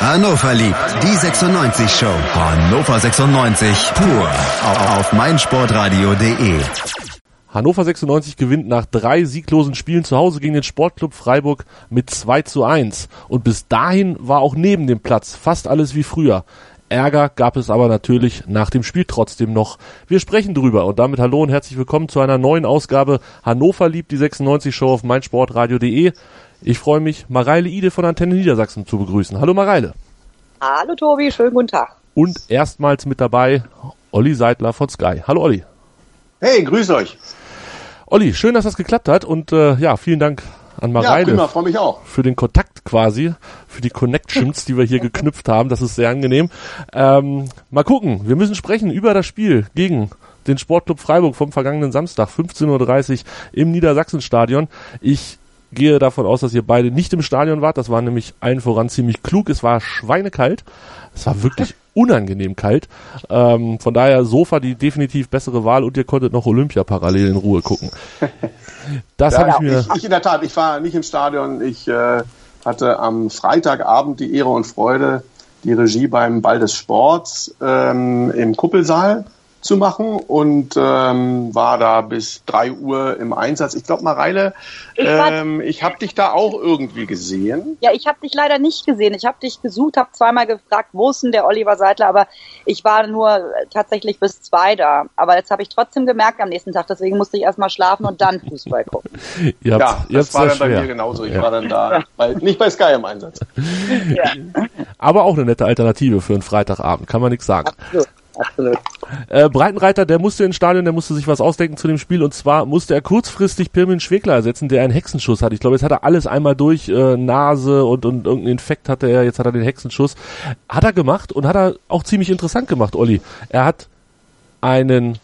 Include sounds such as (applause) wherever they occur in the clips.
Hannover liebt die 96 Show. Hannover 96 pur auf meinsportradio.de. Hannover 96 gewinnt nach drei sieglosen Spielen zu Hause gegen den Sportclub Freiburg mit 2 zu 1. Und bis dahin war auch neben dem Platz fast alles wie früher. Ärger gab es aber natürlich nach dem Spiel trotzdem noch. Wir sprechen drüber und damit hallo und herzlich willkommen zu einer neuen Ausgabe Hannover liebt die 96 Show auf meinsportradio.de. Ich freue mich, Mareile Ide von Antenne Niedersachsen zu begrüßen. Hallo Mareile. Hallo Tobi, schönen guten Tag. Und erstmals mit dabei Olli Seidler von Sky. Hallo Olli. Hey, grüß euch. Olli, schön, dass das geklappt hat und äh, ja, vielen Dank an Mareile. Ja, freue mich auch. Für den Kontakt quasi, für die Connections, die wir hier (laughs) geknüpft haben. Das ist sehr angenehm. Ähm, mal gucken, wir müssen sprechen über das Spiel gegen den Sportclub Freiburg vom vergangenen Samstag, 15.30 Uhr im Niedersachsenstadion. Ich gehe davon aus, dass ihr beide nicht im Stadion wart. Das war nämlich allen voran ziemlich klug. Es war schweinekalt. Es war wirklich (laughs) unangenehm kalt. Ähm, von daher Sofa die definitiv bessere Wahl und ihr konntet noch Olympia parallel in Ruhe gucken. Das ja, habe ich mir. Ich, ich, in der Tat, ich war nicht im Stadion. Ich äh, hatte am Freitagabend die Ehre und Freude, die Regie beim Ball des Sports ähm, im Kuppelsaal zu machen und ähm, war da bis drei Uhr im Einsatz. Ich glaube, Mareile, ich, ähm, ich habe dich da auch irgendwie gesehen. Ja, ich habe dich leider nicht gesehen. Ich habe dich gesucht, habe zweimal gefragt, wo ist denn der Oliver Seidler, aber ich war nur tatsächlich bis zwei da. Aber jetzt habe ich trotzdem gemerkt am nächsten Tag, deswegen musste ich erstmal schlafen und dann Fußball gucken. (laughs) ja, das war dann bei mir genauso. Ich ja. war dann da, bei, nicht bei Sky im Einsatz. (laughs) Ja. Aber auch eine nette Alternative für einen Freitagabend, kann man nichts sagen. Absolut absolut. Äh, Breitenreiter, der musste ins Stadion, der musste sich was ausdenken zu dem Spiel und zwar musste er kurzfristig Pirmin Schwegler ersetzen, der einen Hexenschuss hat. Ich glaube, jetzt hat er alles einmal durch, äh, Nase und, und irgendeinen Infekt hatte er, jetzt hat er den Hexenschuss. Hat er gemacht und hat er auch ziemlich interessant gemacht, Olli. Er hat einen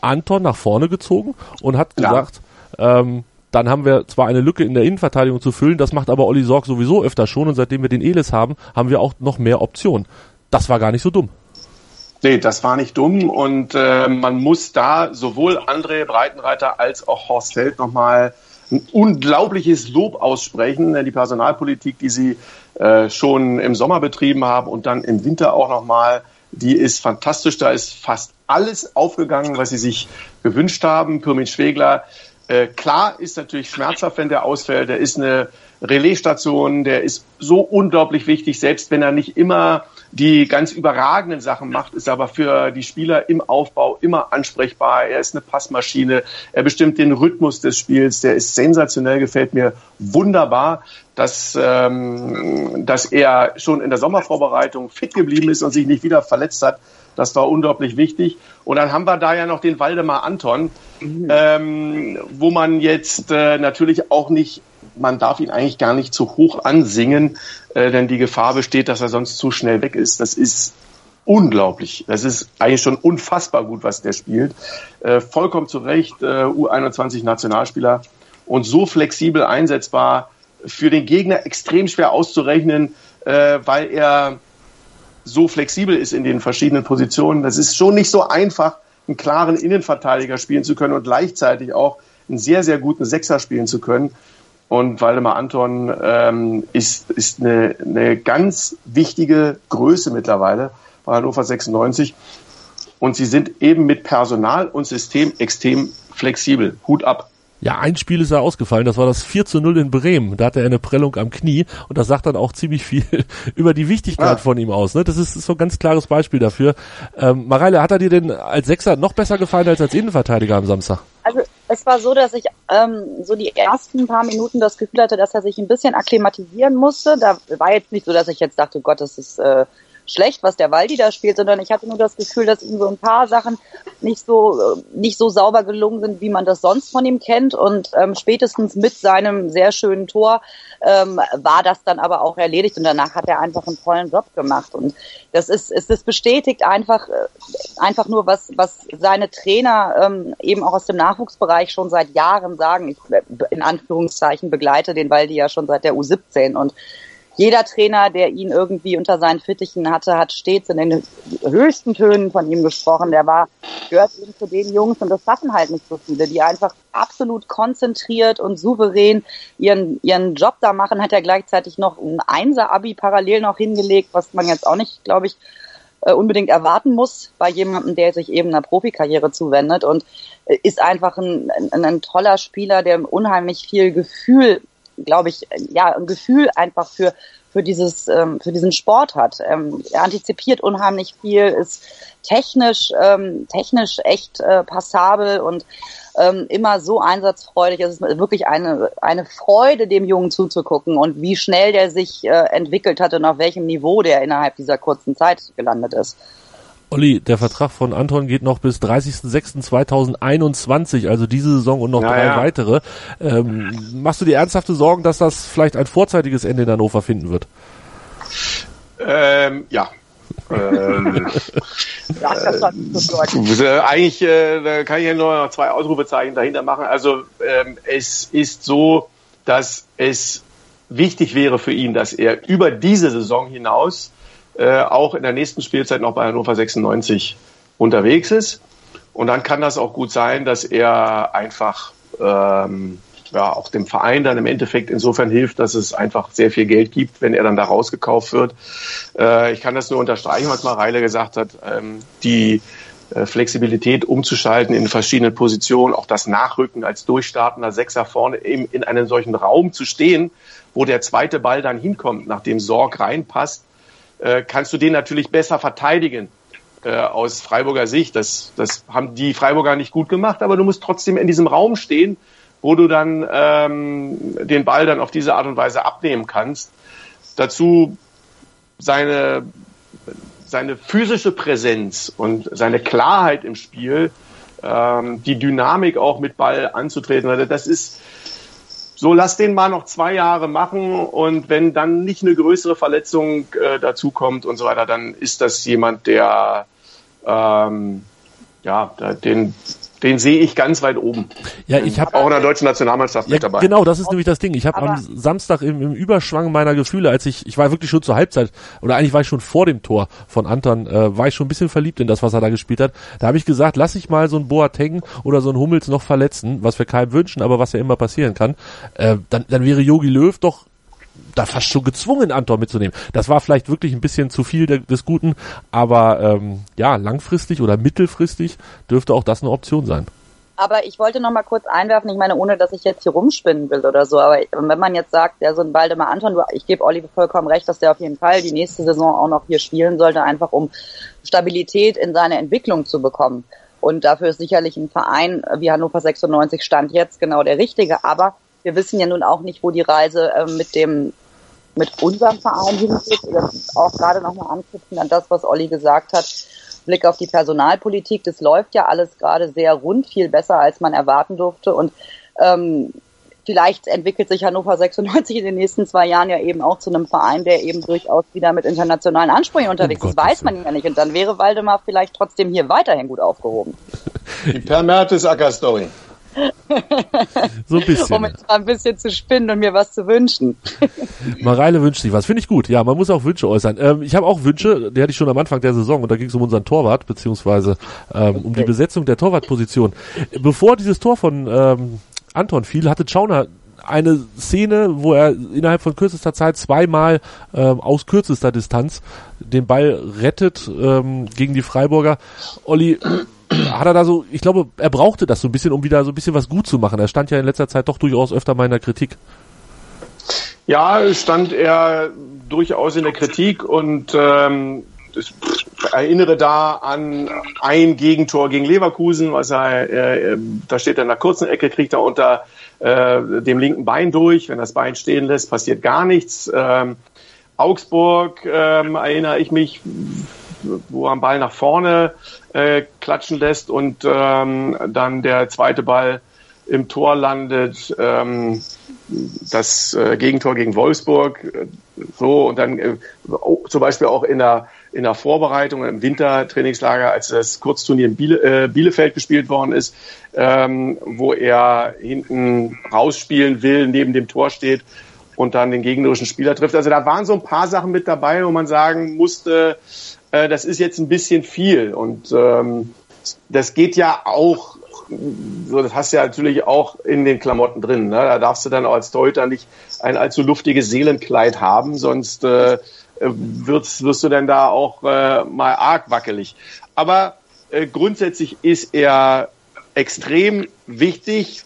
Anton nach vorne gezogen und hat ja. gesagt, ähm, dann haben wir zwar eine Lücke in der Innenverteidigung zu füllen, das macht aber Olli Sorg sowieso öfter schon und seitdem wir den Elis haben, haben wir auch noch mehr Optionen. Das war gar nicht so dumm. Nee, das war nicht dumm und äh, man muss da sowohl André Breitenreiter als auch Horst Held nochmal ein unglaubliches Lob aussprechen, die Personalpolitik, die sie äh, schon im Sommer betrieben haben und dann im Winter auch nochmal, die ist fantastisch. Da ist fast alles aufgegangen, was sie sich gewünscht haben. Pirmin Schwegler, äh, klar ist natürlich schmerzhaft, wenn der ausfällt. Der ist eine Relaisstation, der ist so unglaublich wichtig, selbst wenn er nicht immer die ganz überragenden Sachen macht, ist aber für die Spieler im Aufbau immer ansprechbar. Er ist eine Passmaschine, er bestimmt den Rhythmus des Spiels, der ist sensationell, gefällt mir wunderbar, dass, ähm, dass er schon in der Sommervorbereitung fit geblieben ist und sich nicht wieder verletzt hat. Das war unglaublich wichtig. Und dann haben wir da ja noch den Waldemar Anton, mhm. ähm, wo man jetzt äh, natürlich auch nicht man darf ihn eigentlich gar nicht zu hoch ansingen, äh, denn die Gefahr besteht, dass er sonst zu schnell weg ist. Das ist unglaublich. Das ist eigentlich schon unfassbar gut, was der spielt. Äh, vollkommen zu Recht, äh, U21 Nationalspieler und so flexibel einsetzbar, für den Gegner extrem schwer auszurechnen, äh, weil er so flexibel ist in den verschiedenen Positionen. Das ist schon nicht so einfach, einen klaren Innenverteidiger spielen zu können und gleichzeitig auch einen sehr, sehr guten Sechser spielen zu können. Und Waldemar Anton ähm, ist, ist eine, eine ganz wichtige Größe mittlerweile bei Hannover 96. Und sie sind eben mit Personal und System extrem flexibel. Hut ab. Ja, ein Spiel ist ja ausgefallen, das war das 4 zu 0 in Bremen. Da hatte er eine Prellung am Knie und das sagt dann auch ziemlich viel (laughs) über die Wichtigkeit ja. von ihm aus. Ne? Das ist, ist so ein ganz klares Beispiel dafür. Ähm, Mareile, hat er dir denn als Sechser noch besser gefallen als als Innenverteidiger am Samstag? Also es war so, dass ich ähm, so die ersten paar Minuten das Gefühl hatte, dass er sich ein bisschen akklimatisieren musste. Da war jetzt nicht so, dass ich jetzt dachte, Gott, das ist äh, schlecht, was der Waldi da spielt, sondern ich hatte nur das Gefühl, dass ihm so ein paar Sachen nicht so äh, nicht so sauber gelungen sind, wie man das sonst von ihm kennt. Und ähm, spätestens mit seinem sehr schönen Tor ähm, war das dann aber auch erledigt und danach hat er einfach einen tollen Job gemacht. Und das ist, es ist bestätigt einfach, äh, einfach nur, was, was seine Trainer ähm, eben auch aus dem Nachwuchsbereich schon seit Jahren sagen. Ich äh, in Anführungszeichen begleite den Waldi ja schon seit der U17 und jeder Trainer, der ihn irgendwie unter seinen Fittichen hatte, hat stets in den höchsten Tönen von ihm gesprochen. Der war, gehört eben zu den Jungs und das schaffen halt nicht so viele, die einfach absolut konzentriert und souverän ihren, ihren Job da machen, hat er gleichzeitig noch ein Einser-Abi parallel noch hingelegt, was man jetzt auch nicht, glaube ich, äh, unbedingt erwarten muss bei jemandem, der sich eben einer Profikarriere zuwendet und äh, ist einfach ein, ein, ein toller Spieler, der unheimlich viel Gefühl, glaube ich, ja, ein Gefühl einfach für für dieses ähm, für diesen Sport hat. Ähm, er antizipiert unheimlich viel, ist technisch ähm, technisch echt äh, passabel und ähm, immer so einsatzfreudig. Es ist wirklich eine, eine Freude, dem Jungen zuzugucken und wie schnell der sich äh, entwickelt hat und auf welchem Niveau der innerhalb dieser kurzen Zeit gelandet ist. Olli, der Vertrag von Anton geht noch bis 30.06.2021, also diese Saison und noch ja, drei weitere. Ähm, machst du dir ernsthafte Sorgen, dass das vielleicht ein vorzeitiges Ende in Hannover finden wird? Ähm, ja, (laughs) ähm, ja, das war äh, eigentlich äh, kann ich ja nur noch zwei Ausrufezeichen dahinter machen. Also ähm, es ist so, dass es wichtig wäre für ihn, dass er über diese Saison hinaus äh, auch in der nächsten Spielzeit noch bei Hannover 96 unterwegs ist. Und dann kann das auch gut sein, dass er einfach ähm, ja, auch dem Verein dann im Endeffekt insofern hilft, dass es einfach sehr viel Geld gibt, wenn er dann da rausgekauft wird. Äh, ich kann das nur unterstreichen, was Mareile gesagt hat. Ähm, die äh, Flexibilität umzuschalten in verschiedenen Positionen, auch das Nachrücken als durchstartender Sechser vorne eben in einem solchen Raum zu stehen, wo der zweite Ball dann hinkommt, nachdem Sorg reinpasst, äh, kannst du den natürlich besser verteidigen äh, aus Freiburger Sicht. Das, das haben die Freiburger nicht gut gemacht, aber du musst trotzdem in diesem Raum stehen wo du dann ähm, den Ball dann auf diese Art und Weise abnehmen kannst. Dazu seine, seine physische Präsenz und seine Klarheit im Spiel, ähm, die Dynamik auch mit Ball anzutreten. Also das ist so, lass den mal noch zwei Jahre machen und wenn dann nicht eine größere Verletzung äh, dazukommt und so weiter, dann ist das jemand, der ähm, ja, den den sehe ich ganz weit oben. Ja, ich habe auch in der deutschen Nationalmannschaft ja, mit dabei. Genau, das ist nämlich das Ding. Ich habe am Samstag im, im, Überschwang meiner Gefühle, als ich, ich war wirklich schon zur Halbzeit oder eigentlich war ich schon vor dem Tor von Anton, äh, war ich schon ein bisschen verliebt in das, was er da gespielt hat. Da habe ich gesagt, lass ich mal so ein Boateng oder so ein Hummels noch verletzen, was wir keinem wünschen, aber was ja immer passieren kann. Äh, dann, dann wäre Yogi Löw doch da fast schon gezwungen, Anton mitzunehmen. Das war vielleicht wirklich ein bisschen zu viel de des Guten, aber ähm, ja, langfristig oder mittelfristig dürfte auch das eine Option sein. Aber ich wollte noch mal kurz einwerfen, ich meine, ohne dass ich jetzt hier rumspinnen will oder so, aber wenn man jetzt sagt, der so ein Waldemar Anton, ich gebe Oliver vollkommen recht, dass der auf jeden Fall die nächste Saison auch noch hier spielen sollte, einfach um Stabilität in seine Entwicklung zu bekommen. Und dafür ist sicherlich ein Verein wie Hannover 96 Stand jetzt genau der richtige. Aber wir wissen ja nun auch nicht, wo die Reise äh, mit dem mit unserem Verein hingeht. Das auch gerade nochmal anknüpfen an das, was Olli gesagt hat. Blick auf die Personalpolitik. Das läuft ja alles gerade sehr rund, viel besser, als man erwarten durfte. Und ähm, vielleicht entwickelt sich Hannover 96 in den nächsten zwei Jahren ja eben auch zu einem Verein, der eben durchaus wieder mit internationalen Ansprüchen unterwegs ist. Das weiß man ja nicht. Und dann wäre Waldemar vielleicht trotzdem hier weiterhin gut aufgehoben. Die Per Mertesacker-Story so ein bisschen. Um jetzt mal ein bisschen zu spinnen und mir was zu wünschen. (laughs) Mareile wünscht sich was. Finde ich gut. Ja, man muss auch Wünsche äußern. Ähm, ich habe auch Wünsche, die hatte ich schon am Anfang der Saison und da ging es um unseren Torwart, beziehungsweise ähm, okay. um die Besetzung der Torwartposition. Bevor dieses Tor von ähm, Anton fiel, hatte Schauner eine Szene, wo er innerhalb von kürzester Zeit zweimal ähm, aus kürzester Distanz den Ball rettet ähm, gegen die Freiburger. Olli, hat er da so, ich glaube, er brauchte das so ein bisschen, um wieder so ein bisschen was gut zu machen. Er stand ja in letzter Zeit doch durchaus öfter mal in der Kritik. Ja, stand er durchaus in der Kritik und ähm, ich erinnere da an ein Gegentor gegen Leverkusen, was er, äh, da steht er in der kurzen Ecke, kriegt er unter äh, dem linken Bein durch. Wenn das Bein stehen lässt, passiert gar nichts. Ähm, Augsburg ähm, erinnere ich mich, wo er am Ball nach vorne äh, klatschen lässt und ähm, dann der zweite Ball im Tor landet, ähm, das äh, Gegentor gegen Wolfsburg, äh, so und dann äh, zum Beispiel auch in der in der Vorbereitung im Wintertrainingslager, als das Kurzturnier in Biele, äh, Bielefeld gespielt worden ist, ähm, wo er hinten rausspielen will, neben dem Tor steht und dann den gegnerischen Spieler trifft. Also da waren so ein paar Sachen mit dabei, wo man sagen musste, äh, das ist jetzt ein bisschen viel. Und ähm, das geht ja auch, so das hast du ja natürlich auch in den Klamotten drin. Ne? Da darfst du dann auch als Torhüter nicht ein allzu luftiges Seelenkleid haben, sonst äh, wirst, wirst du dann da auch äh, mal arg wackelig. Aber äh, grundsätzlich ist er extrem wichtig.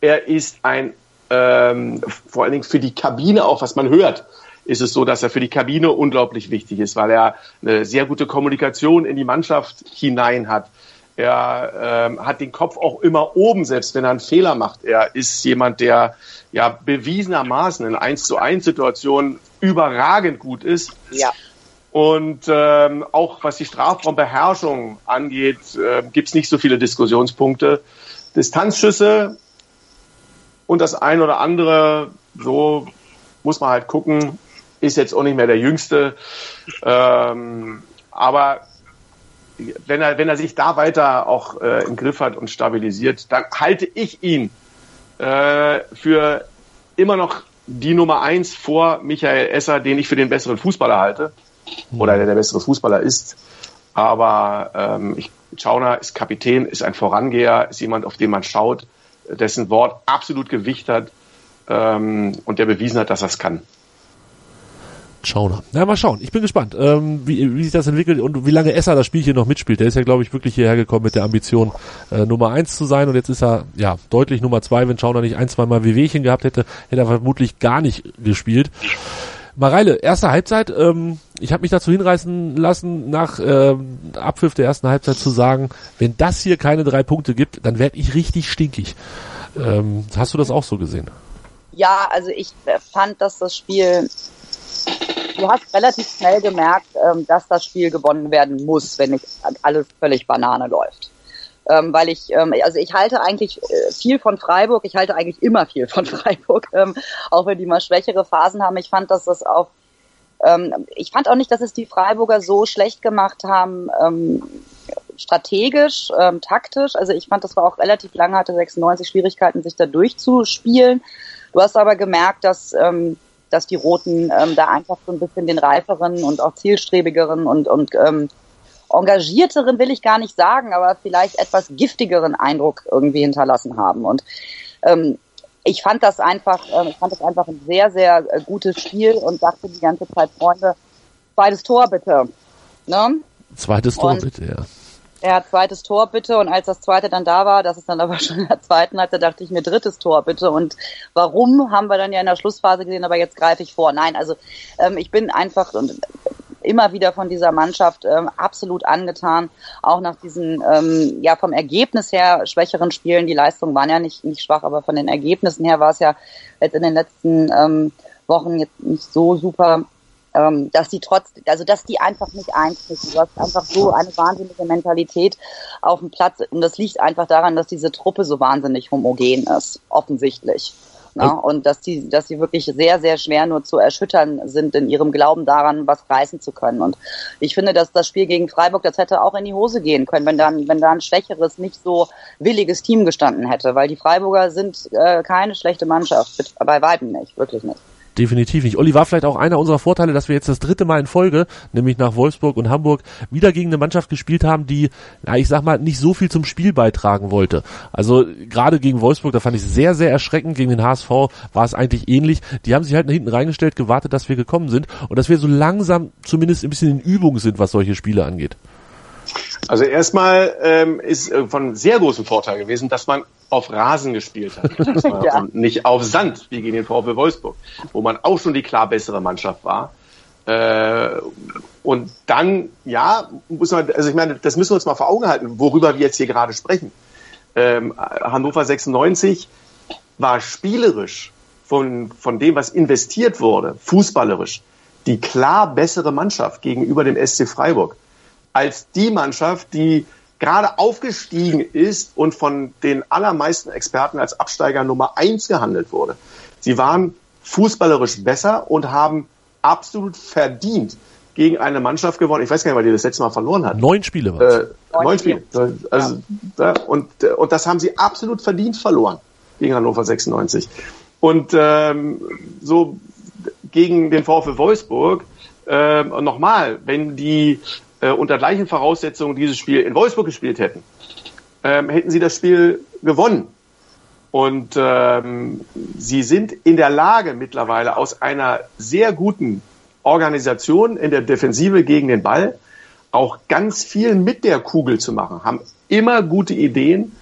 Er ist ein ähm, vor allen Dingen für die Kabine auch, was man hört, ist es so, dass er für die Kabine unglaublich wichtig ist, weil er eine sehr gute Kommunikation in die Mannschaft hinein hat. Er ähm, hat den Kopf auch immer oben, selbst wenn er einen Fehler macht. Er ist jemand, der ja bewiesenermaßen in 1 zu 1 Situationen überragend gut ist. Ja. Und ähm, auch was die Strafraumbeherrschung angeht, äh, gibt es nicht so viele Diskussionspunkte. Distanzschüsse und das ein oder andere, so muss man halt gucken, ist jetzt auch nicht mehr der Jüngste. Ähm, aber wenn er, wenn er sich da weiter auch äh, im Griff hat und stabilisiert, dann halte ich ihn äh, für immer noch die Nummer eins vor Michael Esser, den ich für den besseren Fußballer halte. Oder der der bessere Fußballer ist. Aber ähm, ich, Schauner ist Kapitän, ist ein Vorangeher, ist jemand, auf den man schaut, dessen Wort absolut Gewicht hat ähm, und der bewiesen hat, dass er es kann. Schauner. Na, mal schauen. Ich bin gespannt, ähm, wie, wie sich das entwickelt und wie lange Esser das Spiel hier noch mitspielt. Der ist ja, glaube ich, wirklich hierher gekommen mit der Ambition, äh, Nummer eins zu sein und jetzt ist er, ja, deutlich Nummer zwei. Wenn Schauner nicht ein, zwei Mal Wehwehchen gehabt hätte, hätte er vermutlich gar nicht gespielt. Mareile, erste Halbzeit, ähm, ich habe mich dazu hinreißen lassen, nach ähm, Abpfiff der ersten Halbzeit zu sagen, wenn das hier keine drei Punkte gibt, dann werde ich richtig stinkig. Ähm, hast du das auch so gesehen? Ja, also ich fand, dass das Spiel du hast relativ schnell gemerkt, ähm, dass das Spiel gewonnen werden muss, wenn nicht alles völlig Banane läuft. Ähm, weil ich, ähm, also ich halte eigentlich äh, viel von Freiburg, ich halte eigentlich immer viel von (laughs) Freiburg, auch wenn die mal schwächere Phasen haben. Ich fand, dass das auch, ähm, ich fand auch nicht, dass es die Freiburger so schlecht gemacht haben, strategisch, taktisch. Also ich fand, das war auch relativ lange, hatte 96 Schwierigkeiten, sich da durchzuspielen. Du hast aber gemerkt, dass ähm, dass die Roten ähm, da einfach so ein bisschen den reiferen und auch zielstrebigeren und, und ähm, engagierteren will ich gar nicht sagen, aber vielleicht etwas giftigeren Eindruck irgendwie hinterlassen haben. Und ähm, ich fand das einfach, äh, ich fand das einfach ein sehr, sehr äh, gutes Spiel und dachte die ganze Zeit, Freunde, zweites Tor bitte. Ne? Zweites Tor und, bitte, ja. Ja, zweites Tor bitte. Und als das zweite dann da war, das ist dann aber (laughs) schon in der zweiten Halbzeit, dachte ich mir drittes Tor bitte. Und warum haben wir dann ja in der Schlussphase gesehen, aber jetzt greife ich vor. Nein, also ähm, ich bin einfach immer wieder von dieser Mannschaft ähm, absolut angetan. Auch nach diesen, ähm, ja, vom Ergebnis her schwächeren Spielen. Die Leistungen waren ja nicht, nicht schwach, aber von den Ergebnissen her war es ja jetzt in den letzten ähm, Wochen jetzt nicht so super ähm, dass die trotz, also dass die einfach nicht einschnitzen. Du hast einfach so eine wahnsinnige Mentalität auf dem Platz und das liegt einfach daran, dass diese Truppe so wahnsinnig homogen ist, offensichtlich. Ja, und dass die, dass sie wirklich sehr, sehr schwer nur zu erschüttern sind in ihrem Glauben daran, was reißen zu können. Und ich finde, dass das Spiel gegen Freiburg, das hätte auch in die Hose gehen können, wenn dann, wenn da ein schwächeres, nicht so williges Team gestanden hätte, weil die Freiburger sind äh, keine schlechte Mannschaft, bei weitem nicht, wirklich nicht. Definitiv nicht. Olli war vielleicht auch einer unserer Vorteile, dass wir jetzt das dritte Mal in Folge, nämlich nach Wolfsburg und Hamburg, wieder gegen eine Mannschaft gespielt haben, die, na, ich sag mal, nicht so viel zum Spiel beitragen wollte. Also gerade gegen Wolfsburg, da fand ich sehr, sehr erschreckend. Gegen den HSV war es eigentlich ähnlich. Die haben sich halt nach hinten reingestellt, gewartet, dass wir gekommen sind und dass wir so langsam zumindest ein bisschen in Übung sind, was solche Spiele angeht. Also erstmal ähm, ist äh, von sehr großem Vorteil gewesen, dass man auf Rasen gespielt hat (laughs) ja. und nicht auf Sand wie gegen den VfL Wolfsburg, wo man auch schon die klar bessere Mannschaft war. Äh, und dann, ja, muss man, also ich meine, das müssen wir uns mal vor Augen halten, worüber wir jetzt hier gerade sprechen. Ähm, Hannover 96 war spielerisch von, von dem, was investiert wurde, fußballerisch, die klar bessere Mannschaft gegenüber dem SC Freiburg als die Mannschaft, die gerade aufgestiegen ist und von den allermeisten Experten als Absteiger Nummer eins gehandelt wurde. Sie waren fußballerisch besser und haben absolut verdient gegen eine Mannschaft gewonnen. Ich weiß gar nicht, weil die das letzte Mal verloren hat. Neun Spiele war äh, Neun Spiele. Also, ja. und, und das haben sie absolut verdient verloren gegen Hannover 96. Und ähm, so gegen den VfL Wolfsburg, äh, nochmal, wenn die äh, unter gleichen Voraussetzungen dieses Spiel in Wolfsburg gespielt hätten, ähm, hätten sie das Spiel gewonnen. Und ähm, sie sind in der Lage mittlerweile aus einer sehr guten Organisation in der Defensive gegen den Ball auch ganz viel mit der Kugel zu machen, haben immer gute Ideen.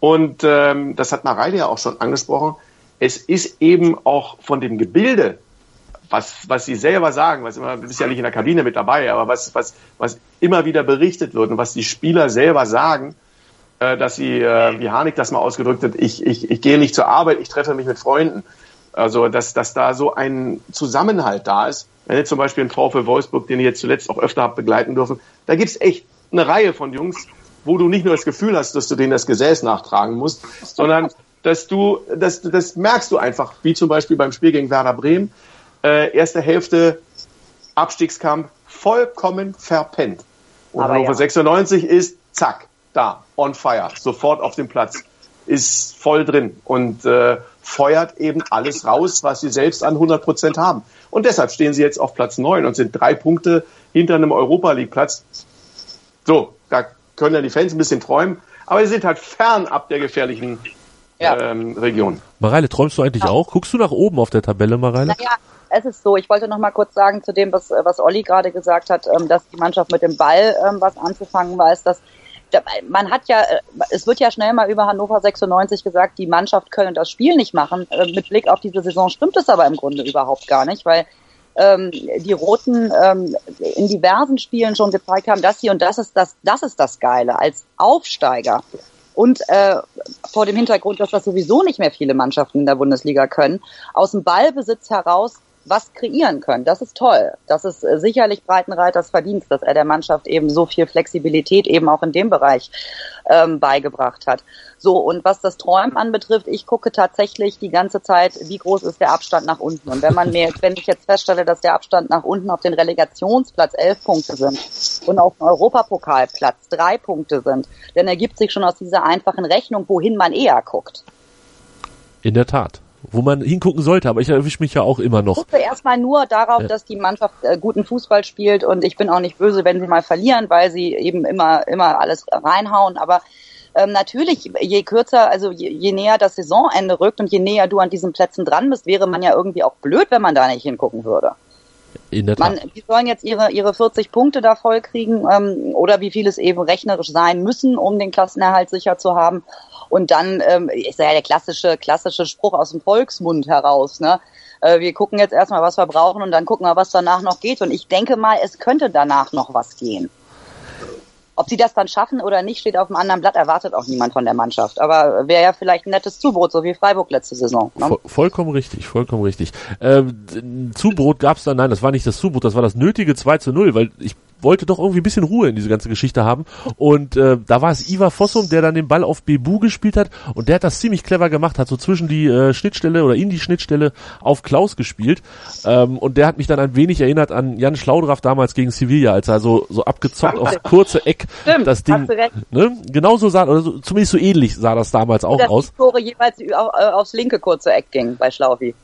Und ähm, das hat Mareile ja auch schon angesprochen. Es ist eben auch von dem Gebilde, was, was sie selber sagen, was immer, du bist ja nicht in der Kabine mit dabei, aber was, was, was immer wieder berichtet wird und was die Spieler selber sagen, äh, dass sie, äh, wie Harnik das mal ausgedrückt hat, ich, ich, ich gehe nicht zur Arbeit, ich treffe mich mit Freunden. Also, dass, dass da so ein Zusammenhalt da ist. Wenn jetzt zum Beispiel ein VfL Wolfsburg, den ich jetzt zuletzt auch öfter habe begleiten dürfen, da gibt's echt eine Reihe von Jungs, wo du nicht nur das Gefühl hast, dass du denen das Gesäß nachtragen musst, sondern dass du, das, das merkst du einfach, wie zum Beispiel beim Spiel gegen Werder Bremen, äh, erste Hälfte Abstiegskampf vollkommen verpennt. Und Aber Hannover ja. 96 ist zack, da, on fire, sofort auf dem Platz, ist voll drin und äh, feuert eben alles raus, was sie selbst an 100 Prozent haben. Und deshalb stehen sie jetzt auf Platz 9 und sind drei Punkte hinter einem Europa League Platz. So, da können ja die Fans ein bisschen träumen, aber sie sind halt fernab der gefährlichen ja. ähm, Region. Mareile, träumst du eigentlich ja. auch? Guckst du nach oben auf der Tabelle, Mareile? Naja, es ist so, ich wollte noch mal kurz sagen zu dem, was, was Olli gerade gesagt hat, ähm, dass die Mannschaft mit dem Ball ähm, was anzufangen weiß, dass man hat ja, äh, es wird ja schnell mal über Hannover 96 gesagt, die Mannschaft könne das Spiel nicht machen. Äh, mit Blick auf diese Saison stimmt es aber im Grunde überhaupt gar nicht, weil ähm, die Roten ähm, in diversen Spielen schon gezeigt haben, dass sie, und das ist das, das ist das Geile, als Aufsteiger und äh, vor dem Hintergrund, dass das sowieso nicht mehr viele Mannschaften in der Bundesliga können, aus dem Ballbesitz heraus was kreieren können. Das ist toll. Das ist äh, sicherlich Breitenreiters Verdienst, dass er der Mannschaft eben so viel Flexibilität eben auch in dem Bereich ähm, beigebracht hat. So, und was das Träumen anbetrifft, ich gucke tatsächlich die ganze Zeit, wie groß ist der Abstand nach unten. Und wenn man mir, wenn ich jetzt feststelle, dass der Abstand nach unten auf den Relegationsplatz elf Punkte sind und auf dem Europapokalplatz drei Punkte sind, dann ergibt sich schon aus dieser einfachen Rechnung, wohin man eher guckt. In der Tat wo man hingucken sollte, aber ich erwische mich ja auch immer noch. Ich gucke erstmal nur darauf, ja. dass die Mannschaft äh, guten Fußball spielt und ich bin auch nicht böse, wenn sie mal verlieren, weil sie eben immer, immer alles reinhauen, aber ähm, natürlich, je kürzer, also je, je näher das Saisonende rückt und je näher du an diesen Plätzen dran bist, wäre man ja irgendwie auch blöd, wenn man da nicht hingucken würde. In der Tat. Man, die sollen jetzt ihre, ihre 40 Punkte da voll kriegen ähm, oder wie viel es eben rechnerisch sein müssen, um den Klassenerhalt sicher zu haben. Und dann ähm, ist ja der klassische, klassische Spruch aus dem Volksmund heraus, ne? Äh, wir gucken jetzt erstmal, was wir brauchen und dann gucken wir, was danach noch geht. Und ich denke mal, es könnte danach noch was gehen. Ob sie das dann schaffen oder nicht, steht auf einem anderen Blatt, erwartet auch niemand von der Mannschaft. Aber wäre ja vielleicht ein nettes Zubrot, so wie Freiburg letzte Saison. Ne? Voll, vollkommen richtig, vollkommen richtig. Ähm, Zubrot gab es dann, nein, das war nicht das Zubrot, das war das nötige 2 zu 0, weil ich wollte doch irgendwie ein bisschen Ruhe in diese ganze Geschichte haben. Und äh, da war es Ivar Fossum, der dann den Ball auf Bebu gespielt hat und der hat das ziemlich clever gemacht, hat so zwischen die äh, Schnittstelle oder in die Schnittstelle auf Klaus gespielt. Ähm, und der hat mich dann ein wenig erinnert an Jan Schlaudraff damals gegen Sevilla, als er so, so abgezockt aufs kurze Eck Stimmt, das Ding. Ne? Genauso sah, oder so, zumindest so ähnlich sah das damals auch dass aus. Die Tore jeweils äh, aufs linke kurze Eck ging bei Schlaufi.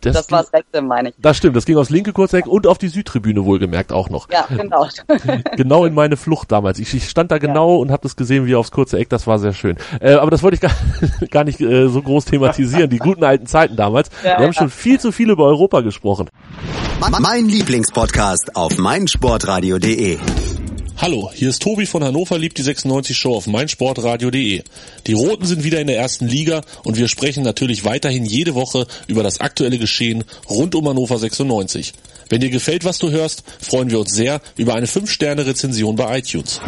Das, das war das rechte, meine ich. Das stimmt, das ging aufs linke Kurzeck und auf die Südtribüne wohlgemerkt auch noch. Ja, genau. (laughs) genau in meine Flucht damals. Ich, ich stand da genau ja. und habe das gesehen wie aufs kurze Eck, das war sehr schön. Äh, aber das wollte ich gar, (laughs) gar nicht äh, so groß thematisieren, die guten alten Zeiten damals. Ja, Wir haben schon viel zu viel über Europa gesprochen. Mein Lieblingspodcast auf meinsportradio.de Hallo, hier ist Tobi von Hannover liebt die 96 Show auf meinsportradio.de. Die Roten sind wieder in der ersten Liga und wir sprechen natürlich weiterhin jede Woche über das aktuelle Geschehen rund um Hannover 96. Wenn dir gefällt, was du hörst, freuen wir uns sehr über eine 5-Sterne-Rezension bei iTunes.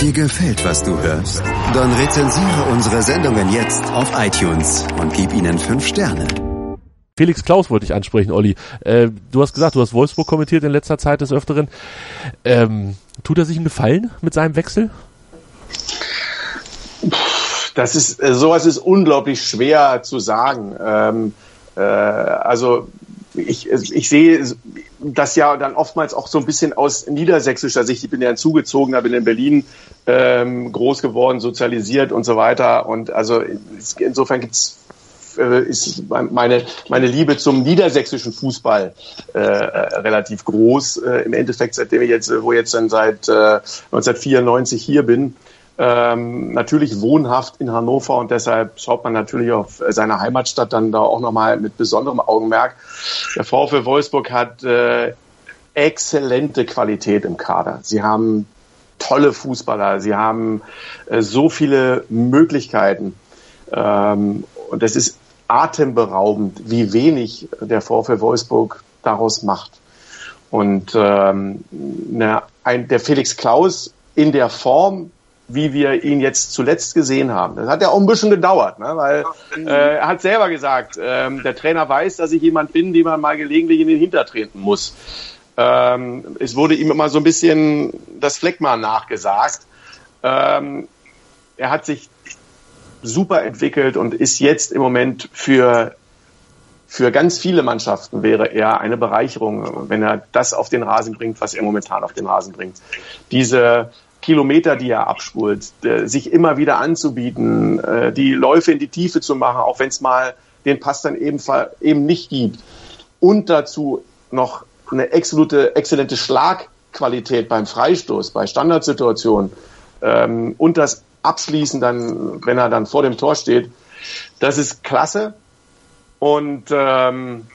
Dir gefällt, was du hörst? Dann rezensiere unsere Sendungen jetzt auf iTunes und gib ihnen 5 Sterne. Felix Klaus wollte ich ansprechen, Olli. Äh, du hast gesagt, du hast Wolfsburg kommentiert in letzter Zeit des Öfteren. Ähm, tut er sich einen Gefallen mit seinem Wechsel? Das ist, äh, sowas ist unglaublich schwer zu sagen. Ähm, äh, also ich, ich sehe das ja dann oftmals auch so ein bisschen aus niedersächsischer Sicht. Ich bin ja ein Zugezogener, bin in Berlin ähm, groß geworden, sozialisiert und so weiter. Und also insofern gibt's äh, ist meine, meine Liebe zum niedersächsischen Fußball äh, relativ groß. Äh, Im Endeffekt, seitdem ich jetzt, wo jetzt dann seit äh, 1994 hier bin, ähm, natürlich wohnhaft in Hannover und deshalb schaut man natürlich auf seine Heimatstadt dann da auch nochmal mit besonderem Augenmerk. Der VfL Wolfsburg hat äh, exzellente Qualität im Kader. Sie haben tolle Fußballer, sie haben äh, so viele Möglichkeiten. Ähm, und es ist atemberaubend, wie wenig der VfL Wolfsburg daraus macht. Und ähm, ne, ein, der Felix Klaus in der Form, wie wir ihn jetzt zuletzt gesehen haben. Das hat ja auch ein bisschen gedauert, ne? weil äh, er hat selber gesagt, ähm, der Trainer weiß, dass ich jemand bin, dem man mal gelegentlich in den Hintertreten muss. Ähm, es wurde ihm immer so ein bisschen das Fleckmal nachgesagt. Ähm, er hat sich super entwickelt und ist jetzt im Moment für für ganz viele Mannschaften wäre er eine Bereicherung, wenn er das auf den Rasen bringt, was er momentan auf den Rasen bringt. Diese Kilometer, die er abspult, sich immer wieder anzubieten, äh, die Läufe in die Tiefe zu machen, auch wenn es mal den Pass dann eben, eben nicht gibt. Und dazu noch eine absolute, exzellente Schlagqualität beim Freistoß, bei Standardsituationen ähm, und das Abschließen dann, wenn er dann vor dem Tor steht, das ist klasse. Und ähm,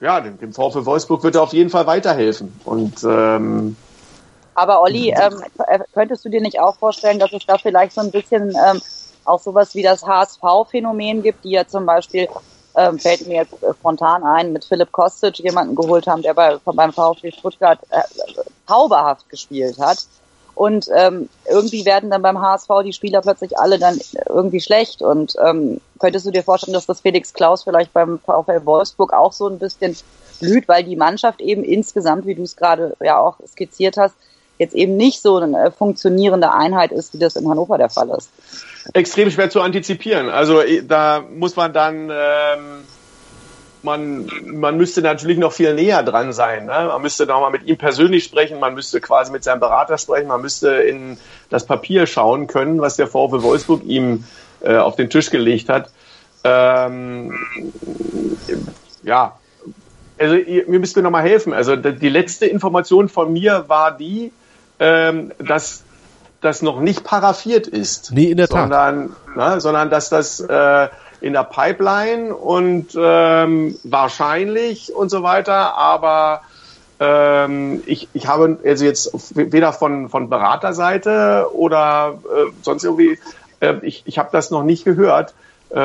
ja, dem, dem VfL Wolfsburg wird er auf jeden Fall weiterhelfen. Und ähm, aber Olli, ähm, könntest du dir nicht auch vorstellen, dass es da vielleicht so ein bisschen ähm, auch sowas wie das HSV-Phänomen gibt, die ja zum Beispiel ähm, fällt mir jetzt spontan ein, mit Philipp Kostic jemanden geholt haben, der bei, beim VfB Stuttgart äh, zauberhaft gespielt hat. Und ähm, irgendwie werden dann beim HSV die Spieler plötzlich alle dann irgendwie schlecht. Und ähm, könntest du dir vorstellen, dass das Felix Klaus vielleicht beim VfL Wolfsburg auch so ein bisschen blüht, weil die Mannschaft eben insgesamt, wie du es gerade ja auch skizziert hast, jetzt eben nicht so eine funktionierende Einheit ist, wie das in Hannover der Fall ist extrem schwer zu antizipieren. Also äh, da muss man dann, ähm, man, man müsste natürlich noch viel näher dran sein. Ne? Man müsste noch mal mit ihm persönlich sprechen, man müsste quasi mit seinem Berater sprechen, man müsste in das Papier schauen können, was der VfL Wolfsburg ihm äh, auf den Tisch gelegt hat. Ähm, ja, also ihr, mir müsst ihr noch mal helfen. Also die letzte Information von mir war die, ähm, dass das noch nicht paraffiert ist. Nee, in der sondern, Tat. Ne, sondern dass das äh, in der Pipeline und ähm, wahrscheinlich und so weiter, aber ähm, ich, ich habe also jetzt weder von, von Beraterseite oder äh, sonst irgendwie, äh, ich, ich habe das noch nicht gehört,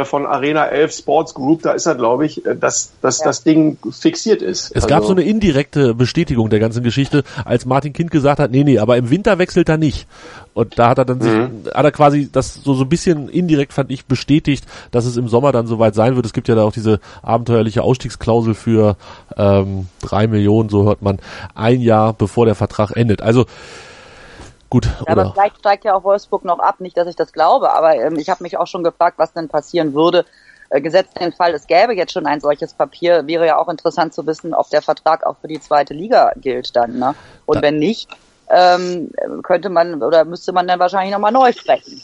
von Arena 11 Sports Group, da ist er, glaube ich, äh, dass, dass ja. das Ding fixiert ist. Es also gab so eine indirekte Bestätigung der ganzen Geschichte, als Martin Kind gesagt hat, nee, nee, aber im Winter wechselt er nicht. Und da hat er dann sich, mhm. hat er quasi das so, so ein bisschen indirekt, fand ich, bestätigt, dass es im Sommer dann soweit sein wird. Es gibt ja da auch diese abenteuerliche Ausstiegsklausel für ähm, drei Millionen, so hört man, ein Jahr bevor der Vertrag endet. Also Gut. Ja, aber vielleicht steigt ja auch Wolfsburg noch ab. Nicht, dass ich das glaube, aber ähm, ich habe mich auch schon gefragt, was denn passieren würde. Äh, gesetzt den Fall, es gäbe jetzt schon ein solches Papier, wäre ja auch interessant zu wissen, ob der Vertrag auch für die zweite Liga gilt dann. Ne? Und da wenn nicht, ähm, könnte man oder müsste man dann wahrscheinlich nochmal neu sprechen.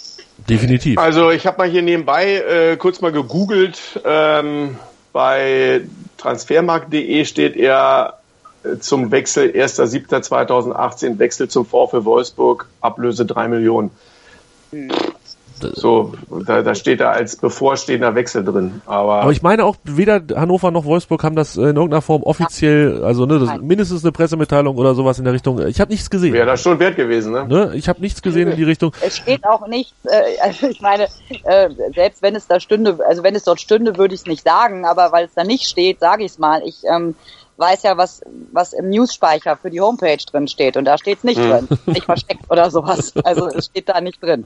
Definitiv. Also ich habe mal hier nebenbei äh, kurz mal gegoogelt. Ähm, bei transfermarkt.de steht er zum Wechsel 1.7.2018 Wechsel zum VfL Wolfsburg, Ablöse drei Millionen. So, da, da steht da als bevorstehender Wechsel drin. Aber, aber ich meine auch, weder Hannover noch Wolfsburg haben das in irgendeiner Form offiziell, also ne, das, mindestens eine Pressemitteilung oder sowas in der Richtung. Ich habe nichts gesehen. Wäre das schon wert gewesen, ne? ne? Ich habe nichts gesehen in die Richtung. Es steht auch nichts, äh, also ich meine, äh, selbst wenn es da stünde, also wenn es dort stünde, würde ich es nicht sagen, aber weil es da nicht steht, sage ich es mal. Ich ähm, weiß ja, was, was im News-Speicher für die Homepage drin steht. Und da steht es nicht hm. drin. Nicht versteckt oder sowas. Also es steht da nicht drin.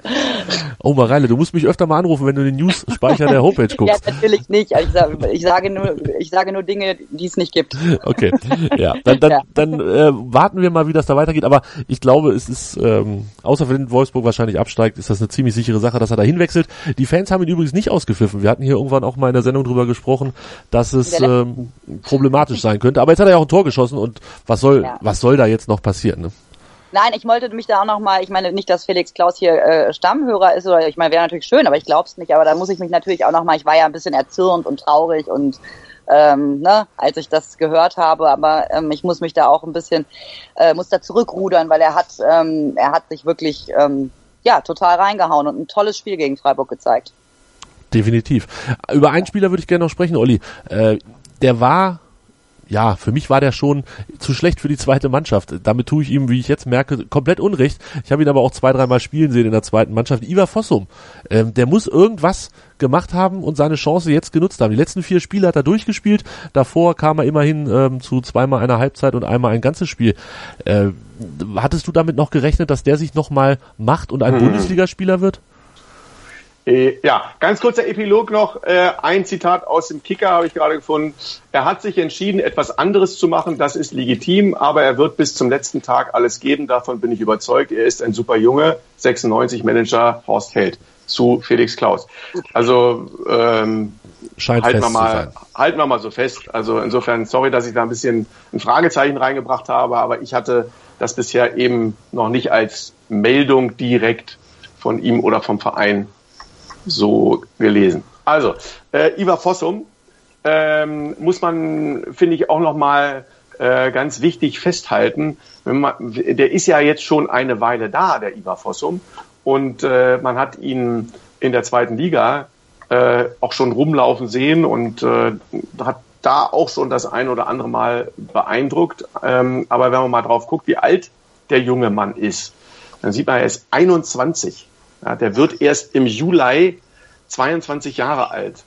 Oh Mareile, du musst mich öfter mal anrufen, wenn du den News-Speicher der Homepage (laughs) guckst. ja, natürlich nicht. Ich sage, ich sage, nur, ich sage nur Dinge, die es nicht gibt. Okay. Ja, dann, dann, ja. dann äh, warten wir mal, wie das da weitergeht. Aber ich glaube, es ist, ähm, außer wenn Wolfsburg wahrscheinlich absteigt, ist das eine ziemlich sichere Sache, dass er da hinwechselt. Die Fans haben ihn übrigens nicht ausgepfiffen. Wir hatten hier irgendwann auch mal in der Sendung drüber gesprochen, dass es ähm, problematisch sein könnte. Aber jetzt hat er ja auch ein Tor geschossen und was soll, ja. was soll da jetzt noch passieren? Ne? Nein, ich wollte mich da auch nochmal, ich meine nicht, dass Felix Klaus hier äh, Stammhörer ist, oder ich meine, wäre natürlich schön, aber ich glaube es nicht, aber da muss ich mich natürlich auch nochmal, ich war ja ein bisschen erzürnt und traurig und ähm, ne, als ich das gehört habe, aber ähm, ich muss mich da auch ein bisschen, äh, muss da zurückrudern, weil er hat, ähm, er hat sich wirklich ähm, ja total reingehauen und ein tolles Spiel gegen Freiburg gezeigt. Definitiv. Über einen Spieler würde ich gerne noch sprechen, Olli. Äh, der war ja, für mich war der schon zu schlecht für die zweite Mannschaft. Damit tue ich ihm, wie ich jetzt merke, komplett Unrecht. Ich habe ihn aber auch zwei, dreimal spielen sehen in der zweiten Mannschaft. Ivar Fossum, ähm, der muss irgendwas gemacht haben und seine Chance jetzt genutzt haben. Die letzten vier Spiele hat er durchgespielt. Davor kam er immerhin ähm, zu zweimal einer Halbzeit und einmal ein ganzes Spiel. Äh, hattest du damit noch gerechnet, dass der sich nochmal macht und ein mhm. Bundesligaspieler wird? Äh, ja, ganz kurzer Epilog noch. Äh, ein Zitat aus dem Kicker habe ich gerade gefunden. Er hat sich entschieden, etwas anderes zu machen. Das ist legitim, aber er wird bis zum letzten Tag alles geben. Davon bin ich überzeugt. Er ist ein super Junge. 96 Manager Horst Held zu Felix Klaus. Also ähm, Scheint halten wir mal, halten wir mal so fest. Also insofern sorry, dass ich da ein bisschen ein Fragezeichen reingebracht habe, aber ich hatte das bisher eben noch nicht als Meldung direkt von ihm oder vom Verein so gelesen. Also, äh, Ivar Fossum ähm, muss man, finde ich, auch nochmal äh, ganz wichtig festhalten. Man, der ist ja jetzt schon eine Weile da, der Ivar Fossum. Und äh, man hat ihn in der zweiten Liga äh, auch schon rumlaufen sehen und äh, hat da auch schon das ein oder andere Mal beeindruckt. Ähm, aber wenn man mal drauf guckt, wie alt der junge Mann ist, dann sieht man, er ist 21. Ja, der wird erst im Juli 22 Jahre alt.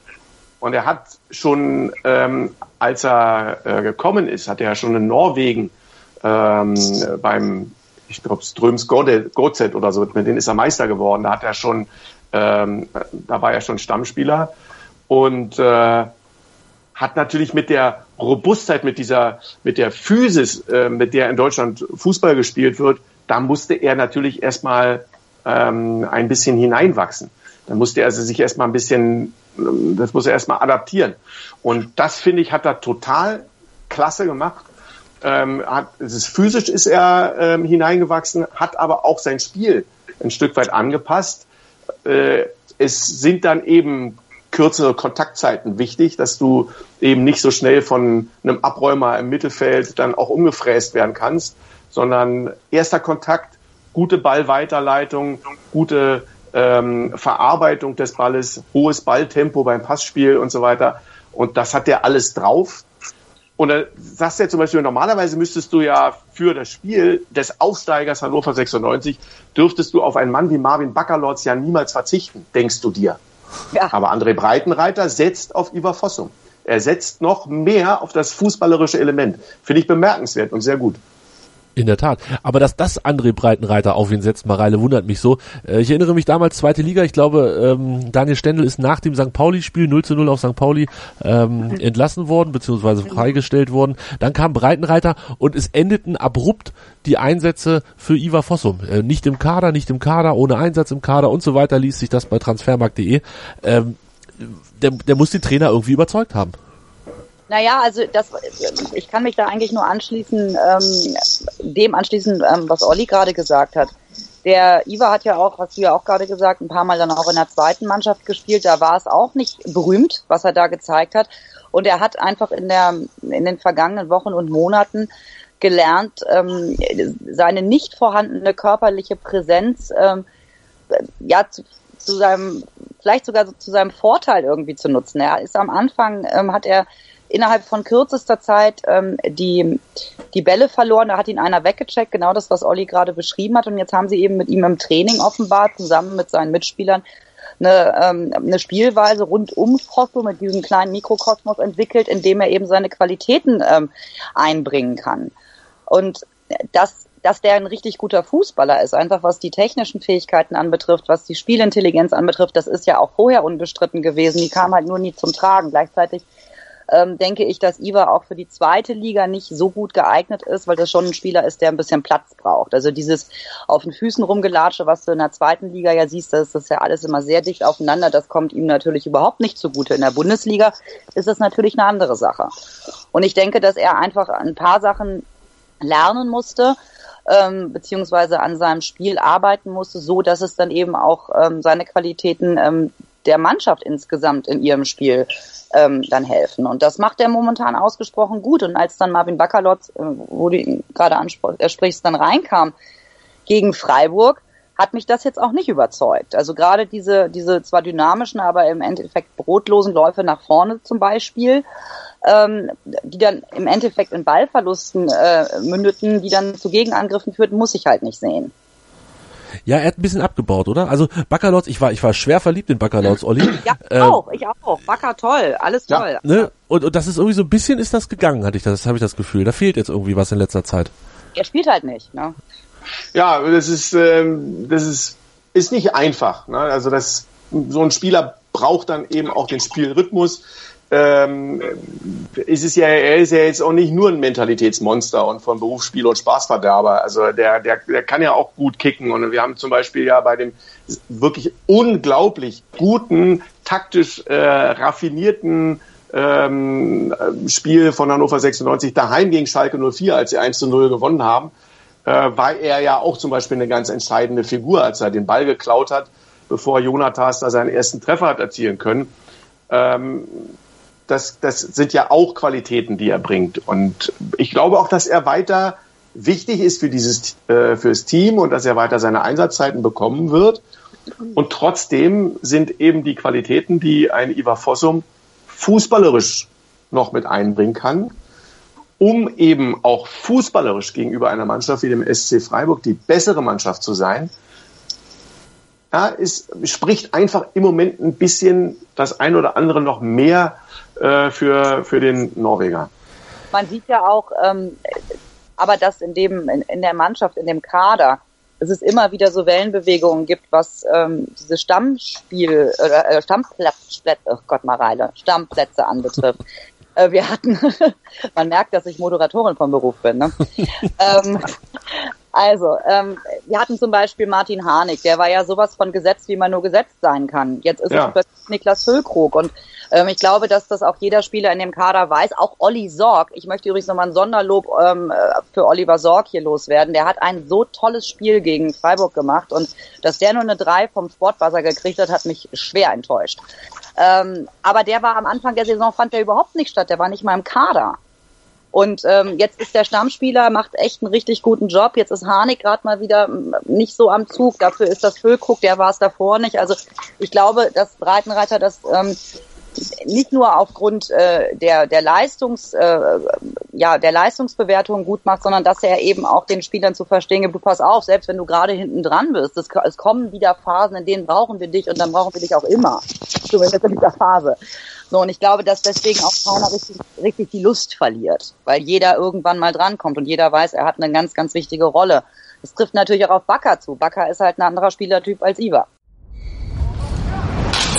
Und er hat schon, ähm, als er äh, gekommen ist, hat er ja schon in Norwegen ähm, beim, ich glaube, Ströms Gorzet oder so, mit denen ist er Meister geworden. Da hat er schon, ähm, da war er schon Stammspieler und äh, hat natürlich mit der Robustheit, mit dieser, mit der Physis, äh, mit der in Deutschland Fußball gespielt wird, da musste er natürlich erstmal ähm, ein bisschen hineinwachsen. Dann musste er sich erstmal ein bisschen, das muss er erstmal adaptieren. Und das finde ich, hat er total klasse gemacht. Ähm, hat, es ist, physisch ist er ähm, hineingewachsen, hat aber auch sein Spiel ein Stück weit angepasst. Äh, es sind dann eben kürzere Kontaktzeiten wichtig, dass du eben nicht so schnell von einem Abräumer im Mittelfeld dann auch umgefräst werden kannst, sondern erster Kontakt, gute Ballweiterleitung, gute ähm, Verarbeitung des Balles, hohes Balltempo beim Passspiel und so weiter. Und das hat der alles drauf. Und da sagst du ja zum Beispiel, normalerweise müsstest du ja für das Spiel des Aufsteigers Hannover 96, dürftest du auf einen Mann wie Marvin Baccalords ja niemals verzichten, denkst du dir. Ja. Aber André Breitenreiter setzt auf Ivar Fossum. Er setzt noch mehr auf das fußballerische Element. Finde ich bemerkenswert und sehr gut. In der Tat. Aber dass das André Breitenreiter auf ihn setzt, Mareile, wundert mich so. Äh, ich erinnere mich damals, zweite Liga, ich glaube, ähm, Daniel Stendel ist nach dem St. Pauli-Spiel 0 zu 0 auf St. Pauli ähm, mhm. entlassen worden, beziehungsweise freigestellt worden. Dann kam Breitenreiter und es endeten abrupt die Einsätze für Ivar Fossum. Äh, nicht im Kader, nicht im Kader, ohne Einsatz im Kader und so weiter liest sich das bei transfermarkt.de. Ähm, der, der muss die Trainer irgendwie überzeugt haben. Naja, also das, ich kann mich da eigentlich nur anschließen, ähm, dem anschließen, ähm, was Olli gerade gesagt hat. Der Iva hat ja auch, hast du ja auch gerade gesagt, ein paar Mal dann auch in der zweiten Mannschaft gespielt. Da war es auch nicht berühmt, was er da gezeigt hat. Und er hat einfach in der, in den vergangenen Wochen und Monaten gelernt, ähm, seine nicht vorhandene körperliche Präsenz, ähm, ja, zu, zu seinem, vielleicht sogar zu seinem Vorteil irgendwie zu nutzen. Er ist am Anfang, ähm, hat er innerhalb von kürzester Zeit ähm, die, die Bälle verloren. Da hat ihn einer weggecheckt, genau das, was Olli gerade beschrieben hat. Und jetzt haben sie eben mit ihm im Training offenbar zusammen mit seinen Mitspielern eine, ähm, eine Spielweise rund um Fosso mit diesem kleinen Mikrokosmos entwickelt, in dem er eben seine Qualitäten ähm, einbringen kann. Und das dass der ein richtig guter Fußballer ist, einfach was die technischen Fähigkeiten anbetrifft, was die Spielintelligenz anbetrifft, das ist ja auch vorher unbestritten gewesen. Die kam halt nur nie zum Tragen. Gleichzeitig ähm, denke ich, dass Iva auch für die zweite Liga nicht so gut geeignet ist, weil das schon ein Spieler ist, der ein bisschen Platz braucht. Also dieses auf den Füßen rumgelatsche, was du in der zweiten Liga ja siehst, das ist ja alles immer sehr dicht aufeinander. Das kommt ihm natürlich überhaupt nicht zugute. In der Bundesliga ist das natürlich eine andere Sache. Und ich denke, dass er einfach ein paar Sachen lernen musste, ähm, beziehungsweise an seinem Spiel arbeiten musste, so dass es dann eben auch ähm, seine Qualitäten ähm, der Mannschaft insgesamt in ihrem Spiel ähm, dann helfen. Und das macht er momentan ausgesprochen gut. Und als dann Marvin Bakalotz, äh, wo du ihn gerade ansprichst, dann reinkam gegen Freiburg, hat mich das jetzt auch nicht überzeugt. Also gerade diese, diese zwar dynamischen, aber im Endeffekt brotlosen Läufe nach vorne zum Beispiel, ähm, die dann im Endeffekt in Ballverlusten äh, mündeten, die dann zu Gegenangriffen führten, muss ich halt nicht sehen. Ja, er hat ein bisschen abgebaut, oder? Also Baccalords, ich war, ich war schwer verliebt in Baccalords, Olli. (clears throat) Ja, ich ähm, auch, ich auch. Backer toll, alles toll. Ja, ne? und, und das ist irgendwie so ein bisschen ist das gegangen, hatte ich das, habe ich das Gefühl. Da fehlt jetzt irgendwie was in letzter Zeit. Er spielt halt nicht, ne? Ja, das ist, ähm, das ist, ist nicht einfach. Ne? Also das, so ein Spieler braucht dann eben auch den Spielrhythmus ähm, ist es ja, er ist ja jetzt auch nicht nur ein Mentalitätsmonster und von Berufsspiel und Spaßverderber. Also der, der, der kann ja auch gut kicken. Und wir haben zum Beispiel ja bei dem wirklich unglaublich guten, taktisch äh, raffinierten ähm, Spiel von Hannover 96 daheim gegen Schalke 04, als sie 1 zu 0 gewonnen haben, äh, war er ja auch zum Beispiel eine ganz entscheidende Figur, als er den Ball geklaut hat, bevor Jonathas da seinen ersten Treffer hat erzielen können. Ähm, das, das sind ja auch Qualitäten, die er bringt. Und ich glaube auch, dass er weiter wichtig ist für dieses äh, fürs Team und dass er weiter seine Einsatzzeiten bekommen wird. Und trotzdem sind eben die Qualitäten, die ein Ivar Fossum fußballerisch noch mit einbringen kann, um eben auch fußballerisch gegenüber einer Mannschaft wie dem SC Freiburg die bessere Mannschaft zu sein, ja, ist, spricht einfach im Moment ein bisschen das ein oder andere noch mehr äh, für, für den Norweger. Man sieht ja auch, ähm, aber dass in dem, in, in der Mannschaft, in dem Kader, dass es immer wieder so Wellenbewegungen gibt, was ähm, diese Stammspiel oder äh, Stammplätze, oh Gott Mareile, Stammplätze anbetrifft. (laughs) äh, wir hatten, (laughs) man merkt, dass ich Moderatorin vom Beruf bin. Ne? (laughs) ähm, also, ähm, wir hatten zum Beispiel Martin Harnik, der war ja sowas von gesetzt, wie man nur gesetzt sein kann. Jetzt ist ja. es Niklas Füllkrug und ähm, ich glaube, dass das auch jeder Spieler in dem Kader weiß, auch Olli Sorg. Ich möchte übrigens nochmal ein Sonderlob ähm, äh, für Oliver Sorg hier loswerden. Der hat ein so tolles Spiel gegen Freiburg gemacht und dass der nur eine 3 vom Sportwasser gekriegt hat, hat mich schwer enttäuscht. Ähm, aber der war am Anfang der Saison, fand der überhaupt nicht statt, der war nicht mal im Kader. Und ähm, jetzt ist der Stammspieler, macht echt einen richtig guten Job. Jetzt ist Harnik gerade mal wieder nicht so am Zug. Dafür ist das Füllkrug, der war es davor nicht. Also ich glaube, dass Breitenreiter das ähm, nicht nur aufgrund äh, der der Leistungs äh, ja der Leistungsbewertung gut macht, sondern dass er eben auch den Spielern zu verstehen gibt, du pass auf, selbst wenn du gerade hinten dran bist, es, es kommen wieder Phasen, in denen brauchen wir dich und dann brauchen wir dich auch immer. Zumindest in dieser Phase. So, und ich glaube, dass deswegen auch keiner richtig, richtig die Lust verliert, weil jeder irgendwann mal drankommt und jeder weiß, er hat eine ganz, ganz wichtige Rolle. Das trifft natürlich auch auf Bakker zu. Bakker ist halt ein anderer Spielertyp als Iva.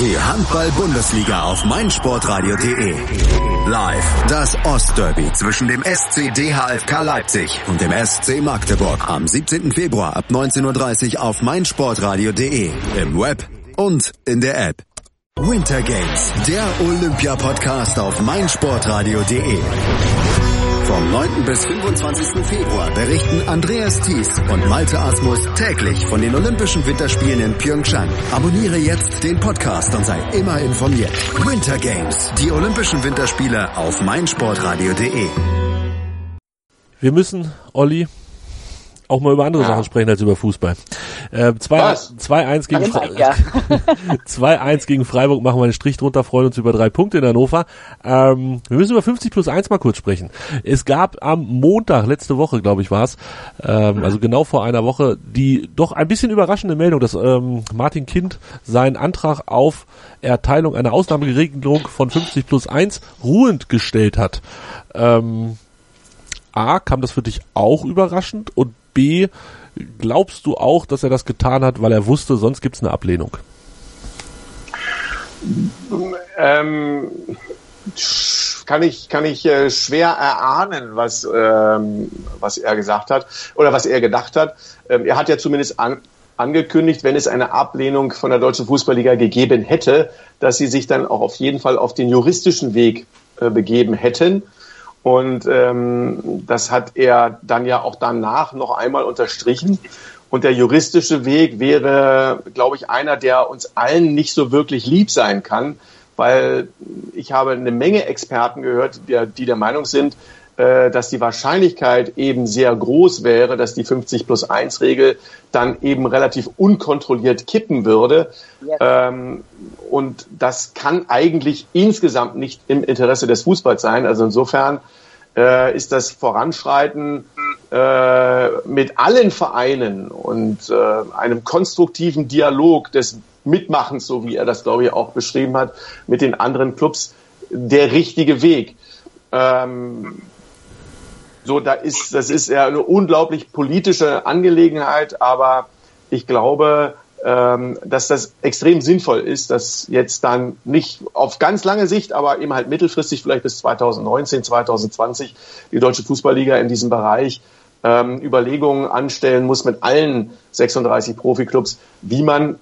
Die Handball-Bundesliga auf meinsportradio.de. Live das Ostderby zwischen dem SC DHFK Leipzig und dem SC Magdeburg am 17. Februar ab 19.30 Uhr auf meinsportradio.de, im Web und in der App. Winter Games, der Olympia-Podcast auf meinsportradio.de. Vom 9. bis 25. Februar berichten Andreas Thies und Malte Asmus täglich von den Olympischen Winterspielen in Pyeongchang. Abonniere jetzt den Podcast und sei immer informiert. Winter Games, die Olympischen Winterspiele auf meinsportradio.de. Wir müssen, Olli, auch mal über andere ja. Sachen sprechen als über Fußball. Äh, 2-1 gegen, ja. (laughs) (laughs) gegen Freiburg machen wir einen Strich drunter, freuen uns über drei Punkte in Hannover. Ähm, wir müssen über 50 plus 1 mal kurz sprechen. Es gab am Montag, letzte Woche, glaube ich, war es, ähm, also genau vor einer Woche, die doch ein bisschen überraschende Meldung, dass ähm, Martin Kind seinen Antrag auf Erteilung einer Ausnahmeregelung von 50 plus 1 ruhend gestellt hat. Ähm, A, kam das für dich auch überraschend und B, glaubst du auch, dass er das getan hat, weil er wusste, sonst gibt es eine Ablehnung? Ähm, kann ich, kann ich äh, schwer erahnen, was, ähm, was er gesagt hat oder was er gedacht hat. Ähm, er hat ja zumindest an, angekündigt, wenn es eine Ablehnung von der Deutschen Fußballliga gegeben hätte, dass sie sich dann auch auf jeden Fall auf den juristischen Weg äh, begeben hätten Und ähm, das hat er dann ja auch danach noch einmal unterstrichen. Und der juristische Weg wäre, glaube ich, einer, der uns allen nicht so wirklich lieb sein kann, weil ich habe eine Menge Experten gehört, die, der Meinung sind, dass die Wahrscheinlichkeit eben sehr groß wäre, dass die 50 plus 1 Regel dann eben relativ unkontrolliert kippen würde. Ja. Ähm, und das kann eigentlich insgesamt nicht im Interesse des Fußballs sein. Also insofern äh, ist das Voranschreiten äh, mit allen Vereinen und äh, einem konstruktiven Dialog des Mitmachens, so wie er das, glaube ich, auch beschrieben hat, mit den anderen Clubs der richtige Weg. Ähm, so, da ist, das ist ja eine unglaublich politische Angelegenheit, aber ich glaube, ähm, dass das extrem sinnvoll ist, dass jetzt dann nicht auf ganz lange Sicht, aber eben halt mittelfristig, vielleicht bis 2019, 2020, die Deutsche Fußballliga in diesem Bereich ähm, Überlegungen anstellen muss mit allen 36 Profiklubs, wie man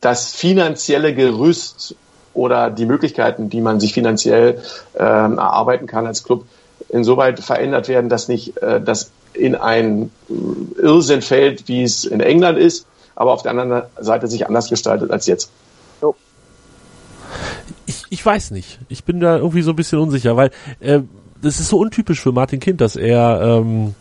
das finanzielle Gerüst oder die Möglichkeiten, die man sich finanziell ähm, erarbeiten kann als Club, insoweit verändert werden, dass nicht äh, das in ein Irrsinn fällt, wie es in England ist, aber auf der anderen Seite sich anders gestaltet als jetzt. So. Ich, ich weiß nicht. Ich bin da irgendwie so ein bisschen unsicher, weil äh, das ist so untypisch für Martin Kind, dass er ähm,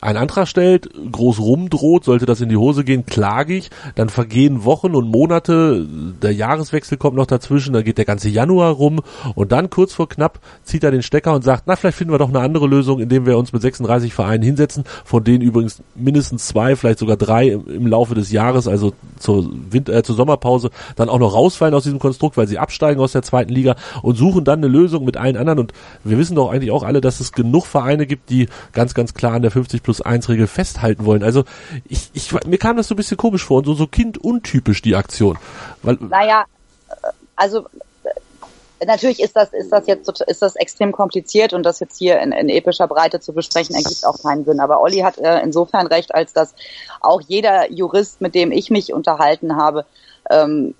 einen Antrag stellt, groß rumdroht, sollte das in die Hose gehen, klage ich, dann vergehen Wochen und Monate, der Jahreswechsel kommt noch dazwischen, dann geht der ganze Januar rum. Und dann kurz vor knapp zieht er den Stecker und sagt, na, vielleicht finden wir doch eine andere Lösung, indem wir uns mit 36 Vereinen hinsetzen, von denen übrigens mindestens zwei, vielleicht sogar drei im, Laufe des Jahres, also zur, Winter, äh, zur Sommerpause, dann auch noch rausfallen aus diesem Konstrukt, weil sie absteigen aus der zweiten Liga und suchen dann eine Lösung mit allen anderen. Und wir wissen doch eigentlich auch alle, dass es genug Vereine gibt, die ganz, ganz klar an der 50 plus 1 Regel festhalten wollen. Also ich, ich, mir kam das so ein bisschen komisch vor und so, so kinduntypisch die Aktion. Weil, naja, also natürlich ist das, ist das jetzt, ist das extrem kompliziert und das jetzt hier in, in epischer Breite zu besprechen, ergibt auch keinen Sinn. Aber Olli hat äh, insofern recht, als dass auch jeder Jurist, mit dem ich mich unterhalten habe, ähm,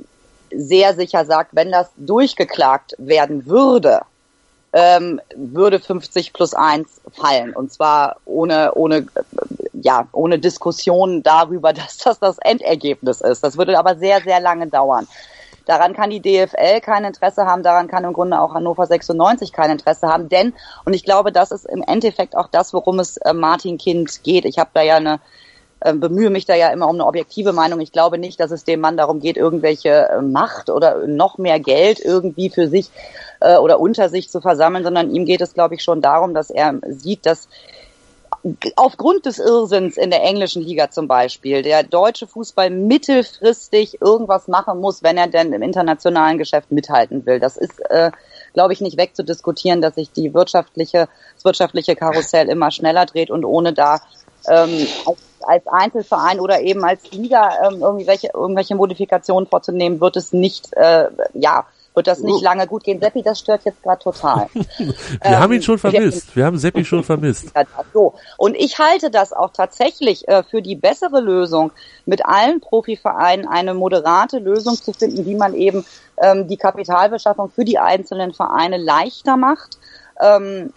sehr sicher sagt, wenn das durchgeklagt werden würde, ähm, würde 50 plus 1 fallen. Und zwar ohne, ohne, ja, ohne Diskussion darüber, (laughs) dass das das Endergebnis ist. Das würde aber sehr, sehr lange dauern. Daran kann die DFL kein Interesse haben, daran kann im Grunde auch Hannover 96 kein Interesse haben, denn, und ich glaube, das ist im Endeffekt auch das, worum es äh, Martin Kind geht. Ich habe da ja eine, bemühe mich da ja immer um eine objektive Meinung. Ich glaube nicht, dass es dem Mann darum geht, irgendwelche äh, Macht oder noch mehr Geld irgendwie für sich äh, oder unter sich zu versammeln, sondern ihm geht es, glaube ich, schon darum, dass er sieht, dass aufgrund des Irrsinns in der englischen Liga zum Beispiel der deutsche Fußball mittelfristig irgendwas machen muss, wenn er denn im internationalen Geschäft mithalten will. Das ist, äh, glaube ich, nicht wegzudiskutieren, dass sich die wirtschaftliche, das wirtschaftliche Karussell immer schneller dreht und ohne da ähm, als, als Einzelverein oder eben als Liga ähm, irgendwelche, irgendwelche Modifikationen vorzunehmen, wird es nicht, äh, ja, wird das nicht oh. lange gut gehen. Seppi, das stört jetzt gerade total. (laughs) wir ähm, haben ihn schon vermisst. Wir haben Seppi schon vermisst. (laughs) So. Und ich halte das auch tatsächlich äh, für die bessere Lösung, mit allen Profivereinen eine moderate Lösung zu finden, wie man eben ähm, die Kapitalbeschaffung für die einzelnen Vereine leichter macht. Ähm,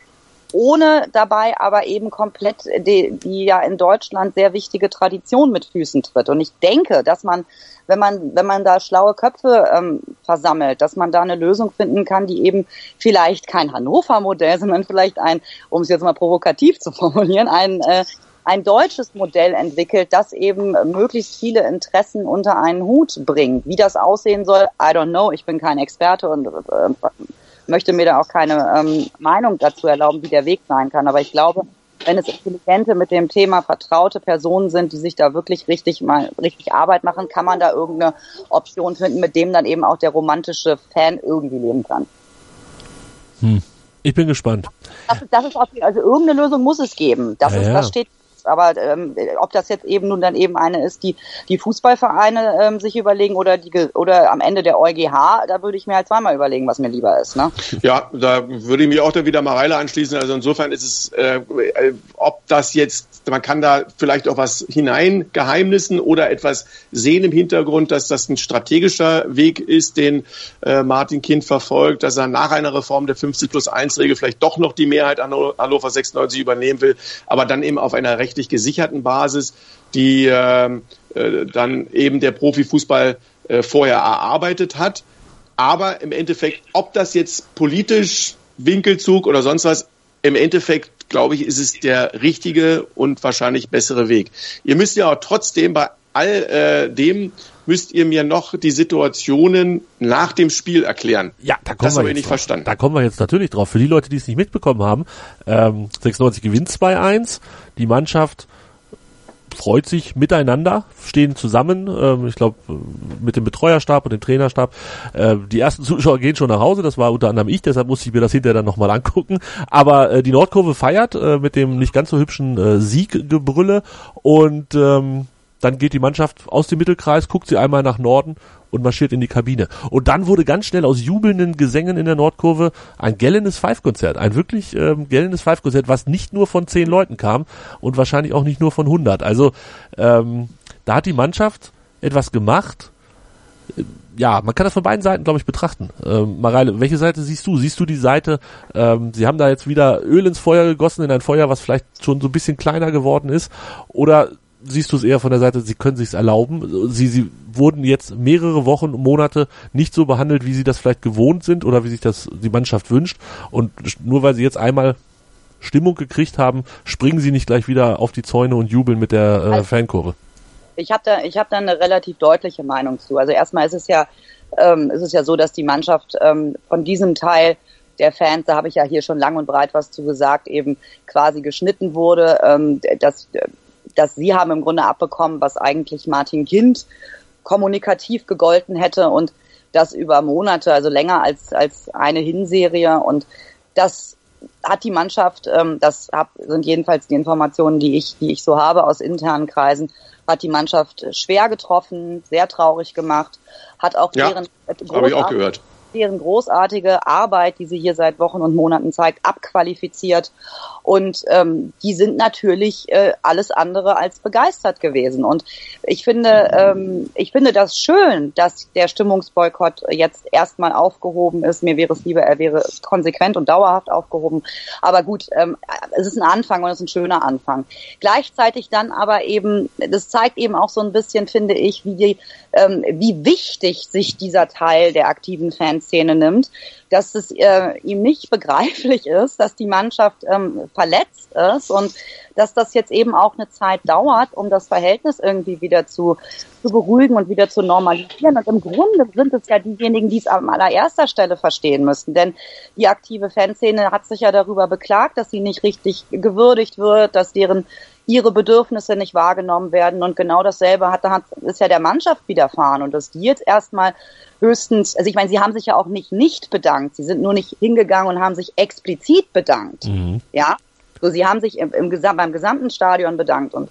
ohne dabei aber eben komplett die, die ja in Deutschland sehr wichtige Tradition mit Füßen tritt. Und ich denke, dass man, wenn man, wenn man da schlaue Köpfe ähm, versammelt, dass man da eine Lösung finden kann, die eben vielleicht kein Hannover-Modell, sondern vielleicht ein, um es jetzt mal provokativ zu formulieren, ein äh, ein deutsches Modell entwickelt, das eben möglichst viele Interessen unter einen Hut bringt. Wie das aussehen soll, I don't know. Ich bin kein Experte und äh, möchte mir da auch keine ähm, Meinung dazu erlauben, wie der Weg sein kann. Aber ich glaube, wenn es intelligente, mit dem Thema vertraute Personen sind, die sich da wirklich richtig mal richtig Arbeit machen, kann man da irgendeine Option finden, mit dem dann eben auch der romantische Fan irgendwie leben kann. Hm. Ich bin gespannt. Das, das ist also irgendeine Lösung muss es geben. Das, ja, ist, das steht Aber ähm, ob das jetzt eben nun dann eben eine ist, die die Fußballvereine ähm, sich überlegen oder die oder am Ende der EuGH, da würde ich mir halt zweimal überlegen, was mir lieber ist. Ne? Ja, da würde ich mich auch dann wieder Mareile anschließen. Also insofern ist es, äh, äh, ob das jetzt, man kann da vielleicht auch was hineingeheimnissen oder etwas sehen im Hintergrund, dass das ein strategischer Weg ist, den äh, Martin Kind verfolgt, dass er nach einer Reform der 50 plus 1 Regel vielleicht doch noch die Mehrheit an Hannover 96 übernehmen will, aber dann eben auf einer rechtlich gesicherten Basis, die äh, äh, dann eben der Profifußball äh, vorher erarbeitet hat. Aber im Endeffekt, ob das jetzt politisch Winkelzug oder sonst was, im Endeffekt, glaube ich, ist es der richtige und wahrscheinlich bessere Weg. Ihr müsst ja auch trotzdem bei all äh, dem müsst ihr mir noch die Situationen nach dem Spiel erklären. Ja, da kommen das wir jetzt nicht verstanden. Da kommen wir jetzt natürlich drauf. Für die Leute, die es nicht mitbekommen haben, ähm, 96 gewinnt 2-1. Die Mannschaft freut sich miteinander, stehen zusammen, ähm, ich glaube mit dem Betreuerstab und dem Trainerstab. Äh, die ersten Zuschauer gehen schon nach Hause, das war unter anderem ich, deshalb musste ich mir das hinterher dann nochmal angucken. Aber äh, die Nordkurve feiert äh, mit dem nicht ganz so hübschen äh, Sieggebrülle und ähm, dann geht die Mannschaft aus dem Mittelkreis, guckt sie einmal nach Norden und marschiert in die Kabine. Und dann wurde ganz schnell aus jubelnden Gesängen in der Nordkurve ein gellendes Five-Konzert. Ein wirklich ähm, gellendes Five-Konzert, was nicht nur von zehn Leuten kam und wahrscheinlich auch nicht nur von 100. Also ähm, da hat die Mannschaft etwas gemacht. Ja, man kann das von beiden Seiten, glaube ich, betrachten. Ähm, Mareile, welche Seite siehst du? Siehst du die Seite, ähm, sie haben da jetzt wieder Öl ins Feuer gegossen, in ein Feuer, was vielleicht schon so ein bisschen kleiner geworden ist? Oder siehst du es eher von der Seite, sie können sich erlauben. Sie, sie wurden jetzt mehrere Wochen, Monate nicht so behandelt, wie sie das vielleicht gewohnt sind oder wie sich das die Mannschaft wünscht. Und nur weil sie jetzt einmal Stimmung gekriegt haben, springen sie nicht gleich wieder auf die Zäune und jubeln mit der äh, also, Fankurve. Ich habe da, ich habe da eine relativ deutliche Meinung zu. Also erstmal ist es ja, ähm, ist es ja so, dass die Mannschaft ähm, von diesem Teil der Fans, da habe ich ja hier schon lang und breit was zu gesagt, eben quasi geschnitten wurde. Ähm, dass dass sie haben im Grunde abbekommen, was eigentlich Martin Kind kommunikativ gegolten hätte und das über Monate, also länger als, als eine Hinserie. Und das hat die Mannschaft, ähm, das hab, sind jedenfalls die Informationen, die ich, die ich so habe aus internen Kreisen, hat die Mannschaft schwer getroffen, sehr traurig gemacht, hat auch ja, deren habe ich auch gehört deren großartige Arbeit, die sie hier seit Wochen und Monaten zeigt, abqualifiziert. Und ähm, die sind natürlich äh, alles andere als begeistert gewesen. Und ich finde, ähm, ich finde das schön, dass der Stimmungsboykott jetzt erstmal aufgehoben ist. Mir wäre es lieber, er wäre konsequent und dauerhaft aufgehoben. Aber gut, ähm, es ist ein Anfang und es ist ein schöner Anfang. Gleichzeitig dann aber eben, das zeigt eben auch so ein bisschen, finde ich, wie die, ähm, wie wichtig sich dieser Teil der aktiven Fans Szene nimmt, dass es äh, ihm nicht begreiflich ist, dass die Mannschaft ähm, verletzt ist und dass das jetzt eben auch eine Zeit dauert, um das Verhältnis irgendwie wieder zu, zu beruhigen und wieder zu normalisieren. Und im Grunde sind es ja diejenigen, die es an allererster Stelle verstehen müssen. Denn die aktive Fanszene hat sich ja darüber beklagt, dass sie nicht richtig gewürdigt wird, dass deren ihre Bedürfnisse nicht wahrgenommen werden. Und genau dasselbe hat, hat ist ja der Mannschaft widerfahren. Und dass die jetzt erstmal höchstens, also ich meine, sie haben sich ja auch nicht nicht bedankt. Sie sind nur nicht hingegangen und haben sich explizit bedankt. Mhm. Ja. So, sie haben sich im, im beim gesamten Stadion bedankt und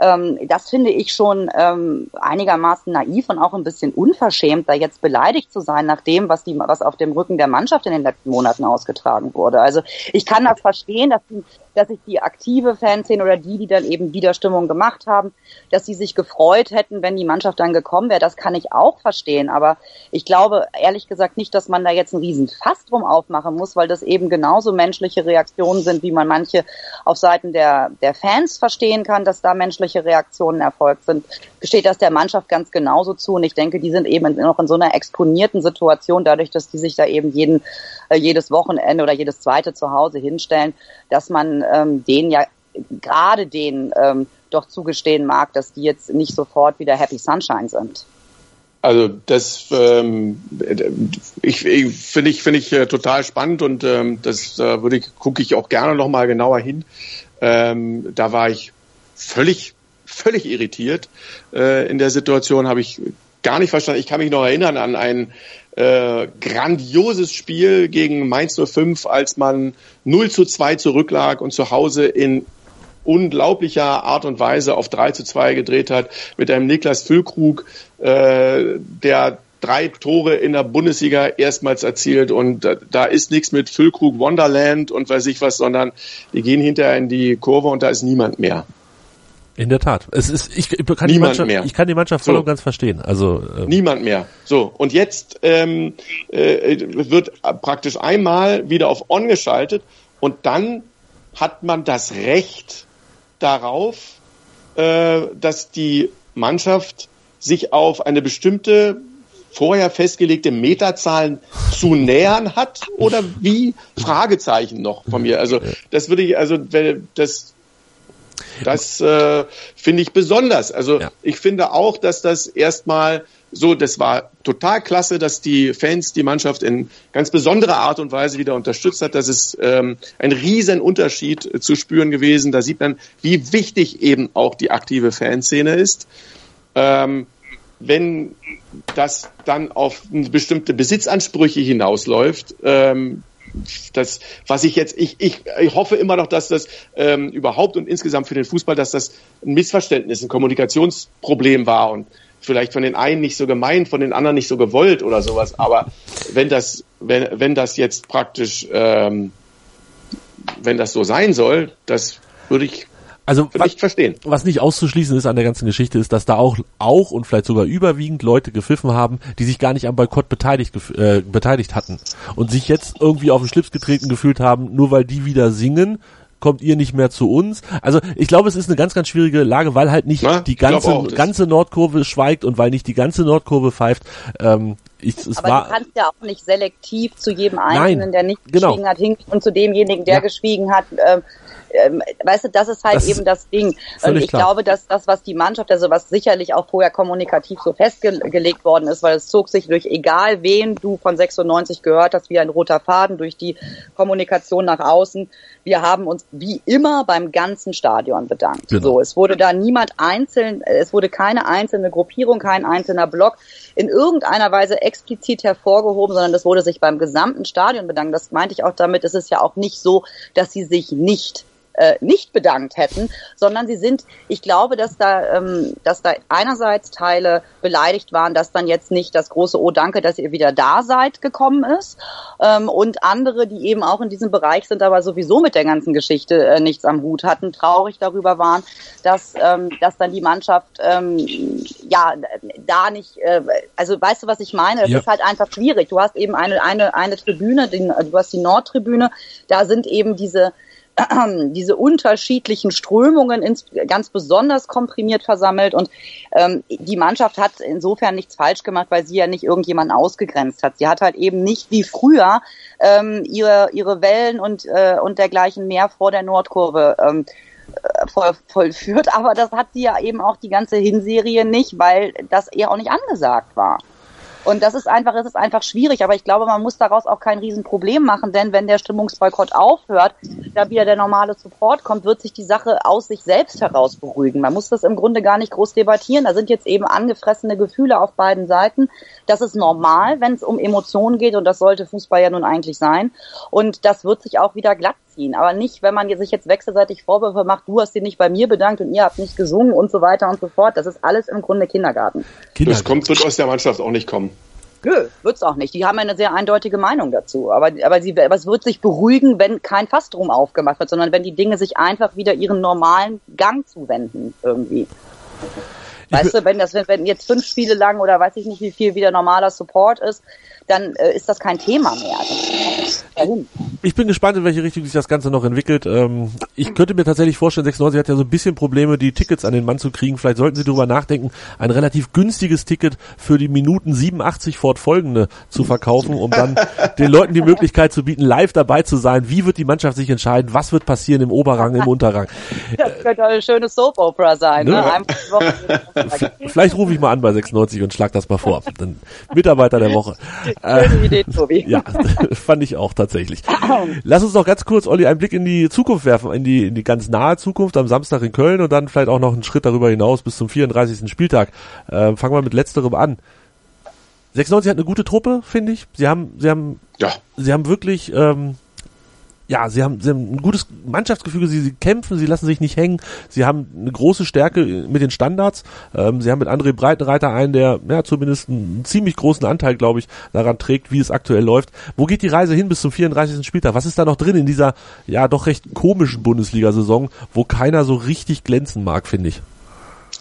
ähm, das finde ich schon ähm, einigermaßen naiv und auch ein bisschen unverschämt, da jetzt beleidigt zu sein nach dem, was die, was auf dem Rücken der Mannschaft in den letzten Monaten ausgetragen wurde. Also ich kann das verstehen, dass dass sich die aktive Fanszene oder die, die dann eben Widerstimmung gemacht haben, dass sie sich gefreut hätten, wenn die Mannschaft dann gekommen wäre. Das kann ich auch verstehen. Aber ich glaube ehrlich gesagt nicht, dass man da jetzt einen riesen Fass drum aufmachen muss, weil das eben genauso menschliche Reaktionen sind, wie man manche auf Seiten der, der Fans verstehen kann, dass da menschliche Reaktionen erfolgt sind. Gesteht das der Mannschaft ganz genauso zu. Und ich denke, die sind eben noch in so einer exponierten Situation, dadurch, dass die sich da eben jeden, äh, jedes Wochenende oder jedes zweite zu Hause hinstellen, dass man ähm, denen ja gerade denen ähm, doch zugestehen mag, dass die jetzt nicht sofort wieder Happy Sunshine sind. Also das ähm, ich, ich finde ich finde ich äh, total spannend und ähm, das äh, würde gucke ich auch gerne noch mal genauer hin. Ähm, da war ich völlig völlig irritiert äh, in der Situation, habe ich gar nicht verstanden. Ich kann mich noch erinnern an ein äh, grandioses Spiel gegen Mainz 05, als man 0 zu 2 zurücklag und zu Hause in unglaublicher Art und Weise auf 3 zu 2 gedreht hat, mit einem Niklas Füllkrug, äh, der drei Tore in der Bundesliga erstmals erzielt und da, da ist nichts mit Füllkrug Wonderland und weiß ich was, sondern die gehen hinterher in die Kurve und da ist niemand mehr. In der Tat. Es ist, ich, ich kann die Mannschaft, mehr. ich kann die Mannschaft voll so. und ganz verstehen. Also ähm. niemand mehr. So und jetzt ähm, äh, wird praktisch einmal wieder auf On geschaltet und dann hat man das Recht darauf, äh, dass die Mannschaft sich auf eine bestimmte vorher festgelegte Metazahlen zu nähern hat oder wie? Fragezeichen noch von mir. Also das würde ich, also das das äh, finde ich besonders. Also ja. ich finde auch, dass das erstmal so, das war total klasse, dass die Fans die Mannschaft in ganz besonderer Art und Weise wieder unterstützt hat. Das ist ähm, ein riesen Unterschied zu spüren gewesen. Da sieht man, wie wichtig eben auch die aktive Fanszene ist. Ähm, wenn das dann auf bestimmte Besitzansprüche hinausläuft, ähm, das, was ich jetzt, ich, ich, ich hoffe immer noch, dass das ähm, überhaupt und insgesamt für den Fußball, dass das ein Missverständnis, ein Kommunikationsproblem war und vielleicht von den einen nicht so gemeint, von den anderen nicht so gewollt oder sowas. Aber wenn das, wenn, wenn das jetzt praktisch, ähm, wenn das so sein soll, das würde ich also was, nicht verstehen. Was nicht auszuschließen ist an der ganzen Geschichte, ist, dass da auch, auch und vielleicht sogar überwiegend Leute gepfiffen haben, die sich gar nicht am Boykott beteiligt, äh, beteiligt hatten und sich jetzt irgendwie auf den Schlips getreten gefühlt haben, nur weil die wieder singen, kommt ihr nicht mehr zu uns. Also ich glaube, es ist eine ganz, ganz schwierige Lage, weil halt nicht Na, die ganze, auch, ganze Nordkurve schweigt und weil nicht die ganze Nordkurve pfeift. Ähm, ich, es Aber war, du kannst ja auch nicht selektiv zu jedem Einzelnen, Nein, der nicht genau. geschwiegen hat, hinken und zu demjenigen, der ja. geschwiegen hat, äh, ähm, weißt du, das ist halt das eben das Ding. Und ich klar. glaube, dass das, was die Mannschaft, also was sicherlich auch vorher kommunikativ so festgelegt worden ist, weil es zog sich durch egal wen du von 96 gehört hast, wie ein roter Faden durch die Kommunikation nach außen. Wir haben uns wie immer beim ganzen Stadion bedankt. Genau. So, es wurde da niemand einzeln, es wurde keine einzelne Gruppierung, kein einzelner Block in irgendeiner Weise explizit hervorgehoben, sondern das wurde sich beim gesamten Stadion bedankt. Das meinte ich auch damit. Es ist ja auch nicht so, dass sie sich nicht äh, nicht bedankt hätten, sondern sie sind, ich glaube, dass da, ähm, dass da einerseits Teile beleidigt waren, dass dann jetzt nicht das große Oh danke, dass ihr wieder da seid gekommen ist ähm, und andere, die eben auch in diesem Bereich sind, aber sowieso mit der ganzen Geschichte äh, nichts am Hut hatten, traurig darüber waren, dass, ähm, dass dann die Mannschaft ähm, ja da nicht, äh, also weißt du, was ich meine? Es ja. ist halt einfach schwierig. Du hast eben eine, eine, eine Tribüne, den, du hast die Nordtribüne, da sind eben diese (clears throat) diese unterschiedlichen Strömungen ins, ganz besonders komprimiert versammelt und ähm, die Mannschaft hat insofern nichts falsch gemacht, weil sie ja nicht irgendjemanden ausgegrenzt hat. Sie hat halt eben nicht wie früher ähm, ihre, ihre Wellen und, äh, und dergleichen mehr vor der Nordkurve ähm, äh, voll, vollführt, aber das hat sie ja eben auch die ganze Hinserie nicht, weil das eher auch nicht angesagt war. Und das ist einfach, es ist einfach schwierig, aber ich glaube, man muss daraus auch kein Riesenproblem machen, denn wenn der Stimmungsboykott aufhört, da wieder der normale Support kommt, wird sich die Sache aus sich selbst heraus beruhigen. Man muss das im Grunde gar nicht groß debattieren. Da sind jetzt eben angefressene Gefühle auf beiden Seiten. Das ist normal, wenn es um Emotionen geht und das sollte Fußball ja nun eigentlich sein. Und das wird sich auch wieder glatt ziehen. Aber nicht, wenn man sich jetzt wechselseitig Vorwürfe macht, du hast dich nicht bei mir bedankt und ihr habt nicht gesungen und so weiter und so fort. Das ist alles im Grunde Kindergarten. Kindergarten. Das kommt, wird aus der Mannschaft auch nicht kommen. Nö, wird's auch nicht. Die haben eine sehr eindeutige Meinung dazu. Aber, aber, sie, aber es wird sich beruhigen, wenn kein Fass drum aufgemacht wird, sondern wenn die Dinge sich einfach wieder ihren normalen Gang zuwenden irgendwie. Weißt du, wenn das, wenn jetzt fünf Spiele lang oder weiß ich nicht, wie viel wieder normaler Support ist, dann äh, ist das kein Thema mehr. Ich bin gespannt, in welche Richtung sich das Ganze noch entwickelt. Ähm, ich könnte mir tatsächlich vorstellen, 96 hat ja so ein bisschen Probleme, die Tickets an den Mann zu kriegen. Vielleicht sollten Sie darüber nachdenken, ein relativ günstiges Ticket für die Minuten 87 fortfolgende zu verkaufen, um dann (laughs) den Leuten die Möglichkeit zu bieten, live dabei zu sein. Wie wird die Mannschaft sich entscheiden? Was wird passieren im Oberrang, im Unterrang? Das könnte eine schöne Soap Opera sein. Ne? Ne? (laughs) Vielleicht rufe ich mal an bei 96 und schlag das mal vor. Dann Mitarbeiter der Woche. Schöne äh, Idee, Tobi. (laughs) Ja, (laughs) fand ich auch tatsächlich. (clears throat) Lass uns noch ganz kurz, Olli, einen Blick in die Zukunft werfen, in die, in die ganz nahe Zukunft am Samstag in Köln und dann vielleicht auch noch einen Schritt darüber hinaus bis zum 34. Spieltag. Äh, fangen wir mit letzterem an. 96 hat eine gute Truppe, finde ich. Sie haben, sie haben, ja. sie haben wirklich ähm, ja, sie haben, sie haben ein gutes Mannschaftsgefüge, sie, sie kämpfen, sie lassen sich nicht hängen, sie haben eine große Stärke mit den Standards, ähm, sie haben mit André Breitenreiter einen, der ja zumindest einen ziemlich großen Anteil, glaube ich, daran trägt, wie es aktuell läuft. Wo geht die Reise hin bis zum 34. Spieltag? Was ist da noch drin in dieser ja doch recht komischen Bundesliga-Saison, wo keiner so richtig glänzen mag, finde ich?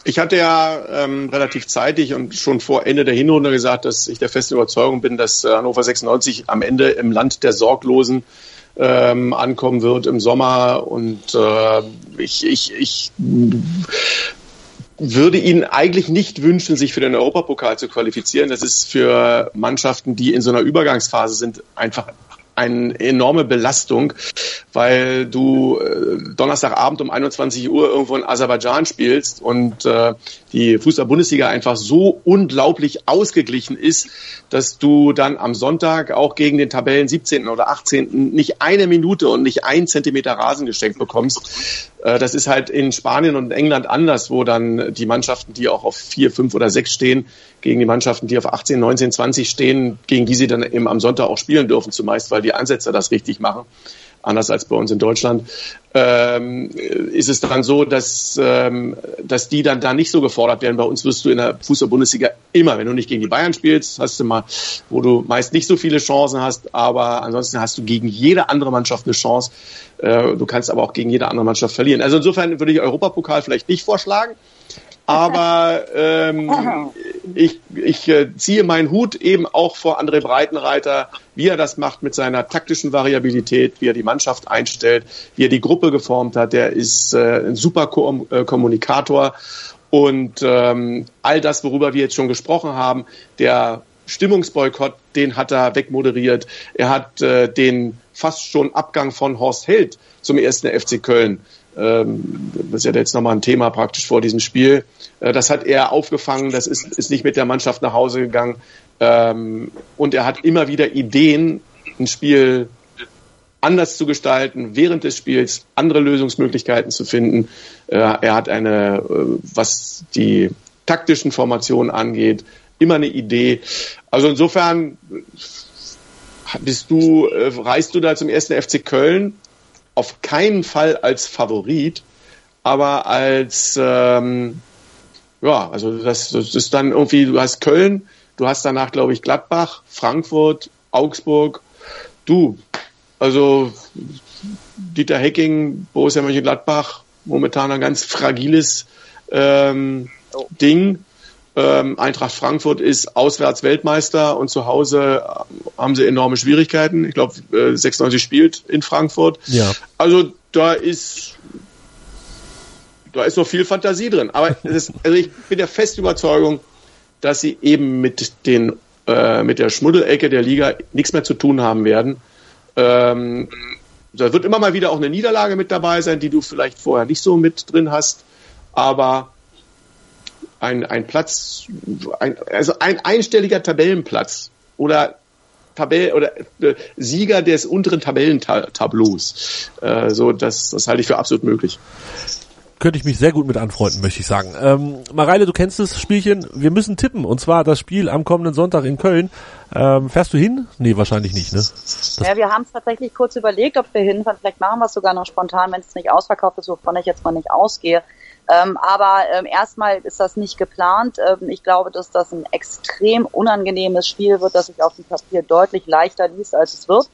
Ich hatte ja ähm, relativ zeitig und schon vor Ende der Hinrunde gesagt, dass ich der festen Überzeugung bin, dass äh, Hannover 96 am Ende im Land der Sorglosen ähm, ankommen wird im Sommer. Und äh, ich, ich, ich würde Ihnen eigentlich nicht wünschen, sich für den Europapokal zu qualifizieren. Das ist für Mannschaften, die in so einer Übergangsphase sind, einfach eine enorme Belastung, weil du äh, Donnerstagabend um 21 Uhr irgendwo in Aserbaidschan spielst und äh, die Fußball-Bundesliga einfach so unglaublich ausgeglichen ist, dass du dann am Sonntag auch gegen den Tabellen 17. oder 18. nicht eine Minute und nicht ein Zentimeter Rasen geschenkt bekommst. Äh, das ist halt in Spanien und England anders, wo dann die Mannschaften, die auch auf vier, fünf oder sechs stehen, gegen die Mannschaften, die auf 18, 19, 20 stehen, gegen die sie dann eben am Sonntag auch spielen dürfen, zumeist, weil die Ansetzer das richtig machen anders als bei uns in Deutschland, ähm, ist es dann so, dass, ähm, dass die dann da nicht so gefordert werden. Bei uns wirst du in der Fußball-Bundesliga immer, wenn du nicht gegen die Bayern spielst, hast du mal, wo du meist nicht so viele Chancen hast, aber ansonsten hast du gegen jede andere Mannschaft eine Chance. Äh, du kannst aber auch gegen jede andere Mannschaft verlieren. Also insofern würde ich Europapokal vielleicht nicht vorschlagen aber ähm, ich, ich äh, ziehe meinen Hut eben auch vor André Breitenreiter, wie er das macht mit seiner taktischen Variabilität, wie er die Mannschaft einstellt, wie er die Gruppe geformt hat. Der ist äh, ein super Ko äh, Kommunikator und ähm, all das, worüber wir jetzt schon gesprochen haben, der Stimmungsboykott, den hat er wegmoderiert. Er hat äh, den fast schon Abgang von Horst Held zum ersten FC Köln ähm, das ist ja jetzt nochmal ein Thema praktisch vor diesem Spiel. Äh, das hat er aufgefangen, das ist, ist nicht mit der Mannschaft nach Hause gegangen. Ähm, und er hat immer wieder Ideen, ein Spiel anders zu gestalten, während des Spiels andere Lösungsmöglichkeiten zu finden. Äh, er hat eine, äh, was die taktischen Formationen angeht, immer eine Idee. Also insofern bist du, reist du da zum ersten FC Köln auf keinen Fall als Favorit, aber als ähm, ja, also das, das ist dann irgendwie, du hast Köln, du hast danach, glaube ich, Gladbach, Frankfurt, Augsburg. Du, also Dieter Hecking, Borussia Mönchengladbach, momentan ein ganz fragiles ähm, oh. Ding. Ähm, Eintracht Frankfurt ist auswärts Weltmeister und zu Hause äh, haben sie enorme Schwierigkeiten. Ich glaube, äh, 96 spielt in Frankfurt. Ja. Also da ist da ist noch viel Fantasie drin. Aber (laughs) ist, also ich bin der festen Überzeugung, dass sie eben mit den äh, mit der Schmuddelecke der Liga nichts mehr zu tun haben werden. Ähm, da wird immer mal wieder auch eine Niederlage mit dabei sein, die du vielleicht vorher nicht so mit drin hast. Aber ein, ein Platz, ein, also ein einstelliger Tabellenplatz oder Tabell oder äh, Sieger des unteren Tabellentableaus. Äh, so, das, das halte ich für absolut möglich könnte ich mich sehr gut mit anfreunden, möchte ich sagen. Ähm, Mareile, du kennst das Spielchen. Wir müssen tippen. Und zwar das Spiel am kommenden Sonntag in Köln. Ähm, fährst du hin? Nee, wahrscheinlich nicht, ne? Das ja, wir haben es tatsächlich kurz überlegt, ob wir hinfahren. Vielleicht machen wir es sogar noch spontan, wenn es nicht ausverkauft ist, wovon ich jetzt mal nicht ausgehe. Ähm, aber ähm, erstmal ist das nicht geplant. Ähm, ich glaube, dass das ein extrem unangenehmes Spiel wird, das sich auf dem Papier deutlich leichter liest, als es wird.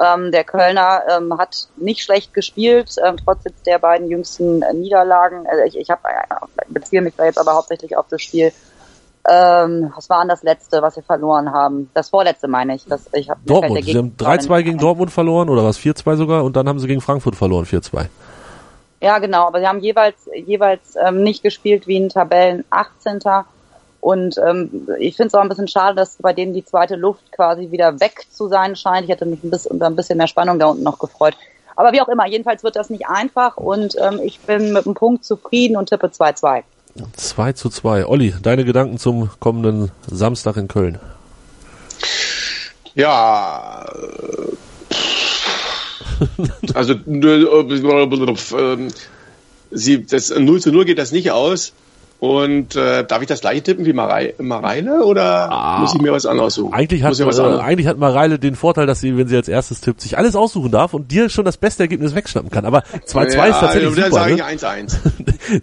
Ähm, der Kölner ähm, hat nicht schlecht gespielt, ähm, trotz jetzt der beiden jüngsten äh, Niederlagen. Also ich, ich hab, äh, beziehe mich da jetzt aber hauptsächlich auf das Spiel. Ähm, was war denn das letzte, was wir verloren haben? Das vorletzte meine ich. Das, ich hab, Dortmund. Sie haben 3-2 gegen Dortmund verloren oder was? 4-2 sogar und dann haben sie gegen Frankfurt verloren, 4-2. Ja, genau, aber sie haben jeweils jeweils ähm, nicht gespielt wie ein Tabellen 18. Und ähm, ich finde es auch ein bisschen schade, dass bei denen die zweite Luft quasi wieder weg zu sein scheint. Ich hätte mich ein bisschen, ein bisschen mehr Spannung da unten noch gefreut. Aber wie auch immer, jedenfalls wird das nicht einfach und ähm, ich bin mit einem Punkt zufrieden und tippe 2-2. 2 zu 2. Olli, deine Gedanken zum kommenden Samstag in Köln? Ja, (laughs) also äh, sie, das 0 zu 0 geht das nicht aus. Und äh, darf ich das gleiche tippen wie Marei Mareile oder ah, muss ich mir was anderes suchen? Eigentlich hat, was äh, eigentlich hat Mareile den Vorteil, dass sie, wenn sie als erstes tippt, sich alles aussuchen darf und dir schon das beste Ergebnis wegschnappen kann. Aber 2-2 ja, ist tatsächlich also, super. 1-1.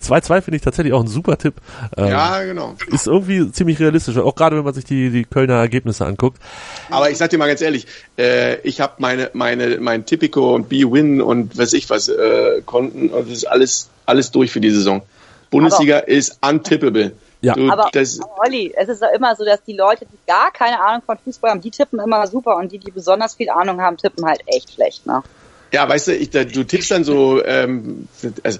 2-2 (laughs) finde ich tatsächlich auch ein super Tipp. Ähm, ja, genau. Ist irgendwie ziemlich realistisch, auch gerade wenn man sich die, die Kölner Ergebnisse anguckt. Aber ich sag dir mal ganz ehrlich, äh, ich habe meine, meine, mein Tipico und B-Win und weiß ich was äh, Konten und das ist alles, alles durch für die Saison. Bundesliga aber, ist untippable. Ja. Du, aber, das, aber Olli, es ist ja immer so, dass die Leute, die gar keine Ahnung von Fußball haben, die tippen immer super und die, die besonders viel Ahnung haben, tippen halt echt schlecht, ne? Ja, weißt du, ich, da, du tippst dann so, ähm, also,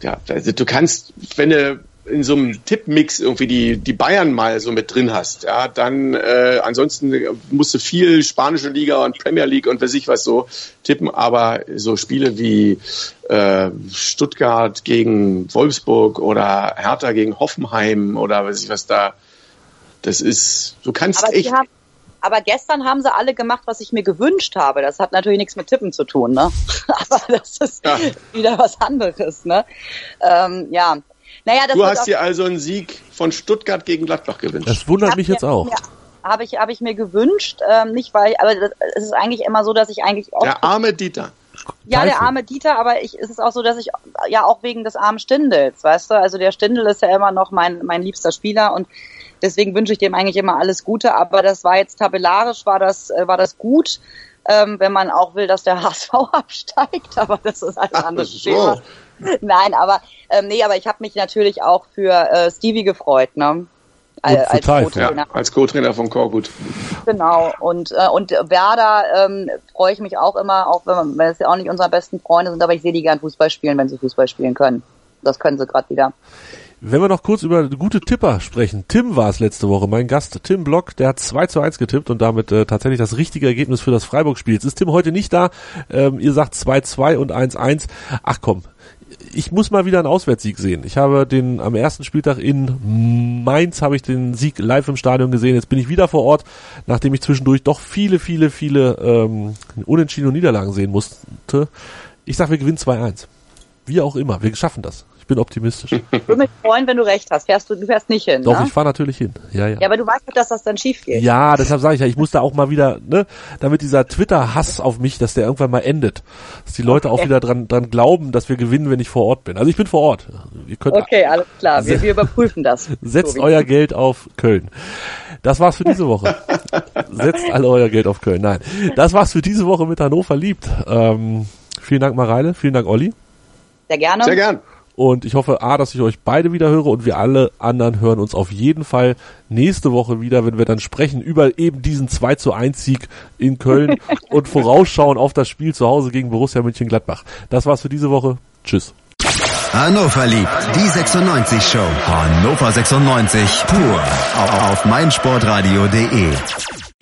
ja, also du kannst, wenn du in so einem Tippmix irgendwie die, die Bayern mal so mit drin hast, ja, dann äh, ansonsten musst du viel spanische Liga und Premier League und weiß ich was so tippen, aber so Spiele wie äh, Stuttgart gegen Wolfsburg oder Hertha gegen Hoffenheim oder weiß ich was da, das ist, du kannst aber echt. Haben, aber gestern haben sie alle gemacht, was ich mir gewünscht habe. Das hat natürlich nichts mit Tippen zu tun, ne? (laughs) aber das ist ja. wieder was anderes, ne? Ähm, ja. Naja, das du hast dir also einen Sieg von Stuttgart gegen Gladbach gewünscht. Das wundert mich jetzt auch. Habe ich, hab ich mir gewünscht, ähm, nicht weil, aber es ist eigentlich immer so, dass ich eigentlich auch. Der arme Dieter. Ja, der arme Dieter, aber ich, es ist auch so, dass ich ja auch wegen des armen Stindels, weißt du, also der Stindel ist ja immer noch mein, mein liebster Spieler und deswegen wünsche ich dem eigentlich immer alles Gute, aber das war jetzt tabellarisch, war das, äh, war das gut, ähm, wenn man auch will, dass der (laughs) HSV absteigt, aber das ist ein anderes so. (laughs) Nein, aber ähm, nee, aber ich habe mich natürlich auch für äh, Stevie gefreut, ne? als Co-Trainer. Ja, als Co-Trainer von Korkut. Genau. Und, äh, und Werder ähm, freue ich mich auch immer, auch wenn, man, wenn es ja auch nicht unsere besten Freunde sind, aber ich sehe die gern Fußball spielen, wenn sie Fußball spielen können. Das können sie gerade wieder. Wenn wir noch kurz über gute Tipper sprechen. Tim war es letzte Woche, mein Gast Tim Block, der hat 2 zu 1 getippt und damit äh, tatsächlich das richtige Ergebnis für das Freiburg-Spiel. Jetzt ist Tim heute nicht da. Ähm, ihr sagt 2-2 und 1-1. Ach komm, ich muss mal wieder einen Auswärtssieg sehen. Ich habe den am ersten Spieltag in Mainz habe ich den Sieg live im Stadion gesehen. Jetzt bin ich wieder vor Ort, nachdem ich zwischendurch doch viele, viele, viele ähm, Unentschieden und Niederlagen sehen musste. Ich sag, wir gewinnen 2-1. Wie auch immer, wir schaffen das. Ich bin optimistisch. Ich würde mich freuen, wenn du recht hast. Fährst du, du fährst nicht hin. Doch, ne? ich fahre natürlich hin. Ja, ja. Ja, aber du weißt doch, dass das dann schief geht. Ja, deshalb sage ich ja, ich muss da auch mal wieder, ne, damit dieser Twitter-Hass auf mich, dass der irgendwann mal endet. Dass die Leute okay. auch wieder dran, dran glauben, dass wir gewinnen, wenn ich vor Ort bin. Also ich bin vor Ort. Ihr könnt okay, alles klar. Wir, wir überprüfen das. (laughs) Setzt euer Geld auf Köln. Das war's für diese Woche. (laughs) Setzt alle euer Geld auf Köln. Nein. Das war's für diese Woche mit Hannover liebt. Ähm, vielen Dank, Mareile. Vielen Dank, Olli. Sehr gerne. Sehr gern. Und ich hoffe, A, dass ich euch beide wieder höre und wir alle anderen hören uns auf jeden Fall nächste Woche wieder, wenn wir dann sprechen über eben diesen 2 zu 1 Sieg in Köln (laughs) und vorausschauen auf das Spiel zu Hause gegen Borussia Mönchengladbach. Das war's für diese Woche. Tschüss. Hannover liebt die 96 Show. Hannover 96 pur auf meinsportradio.de.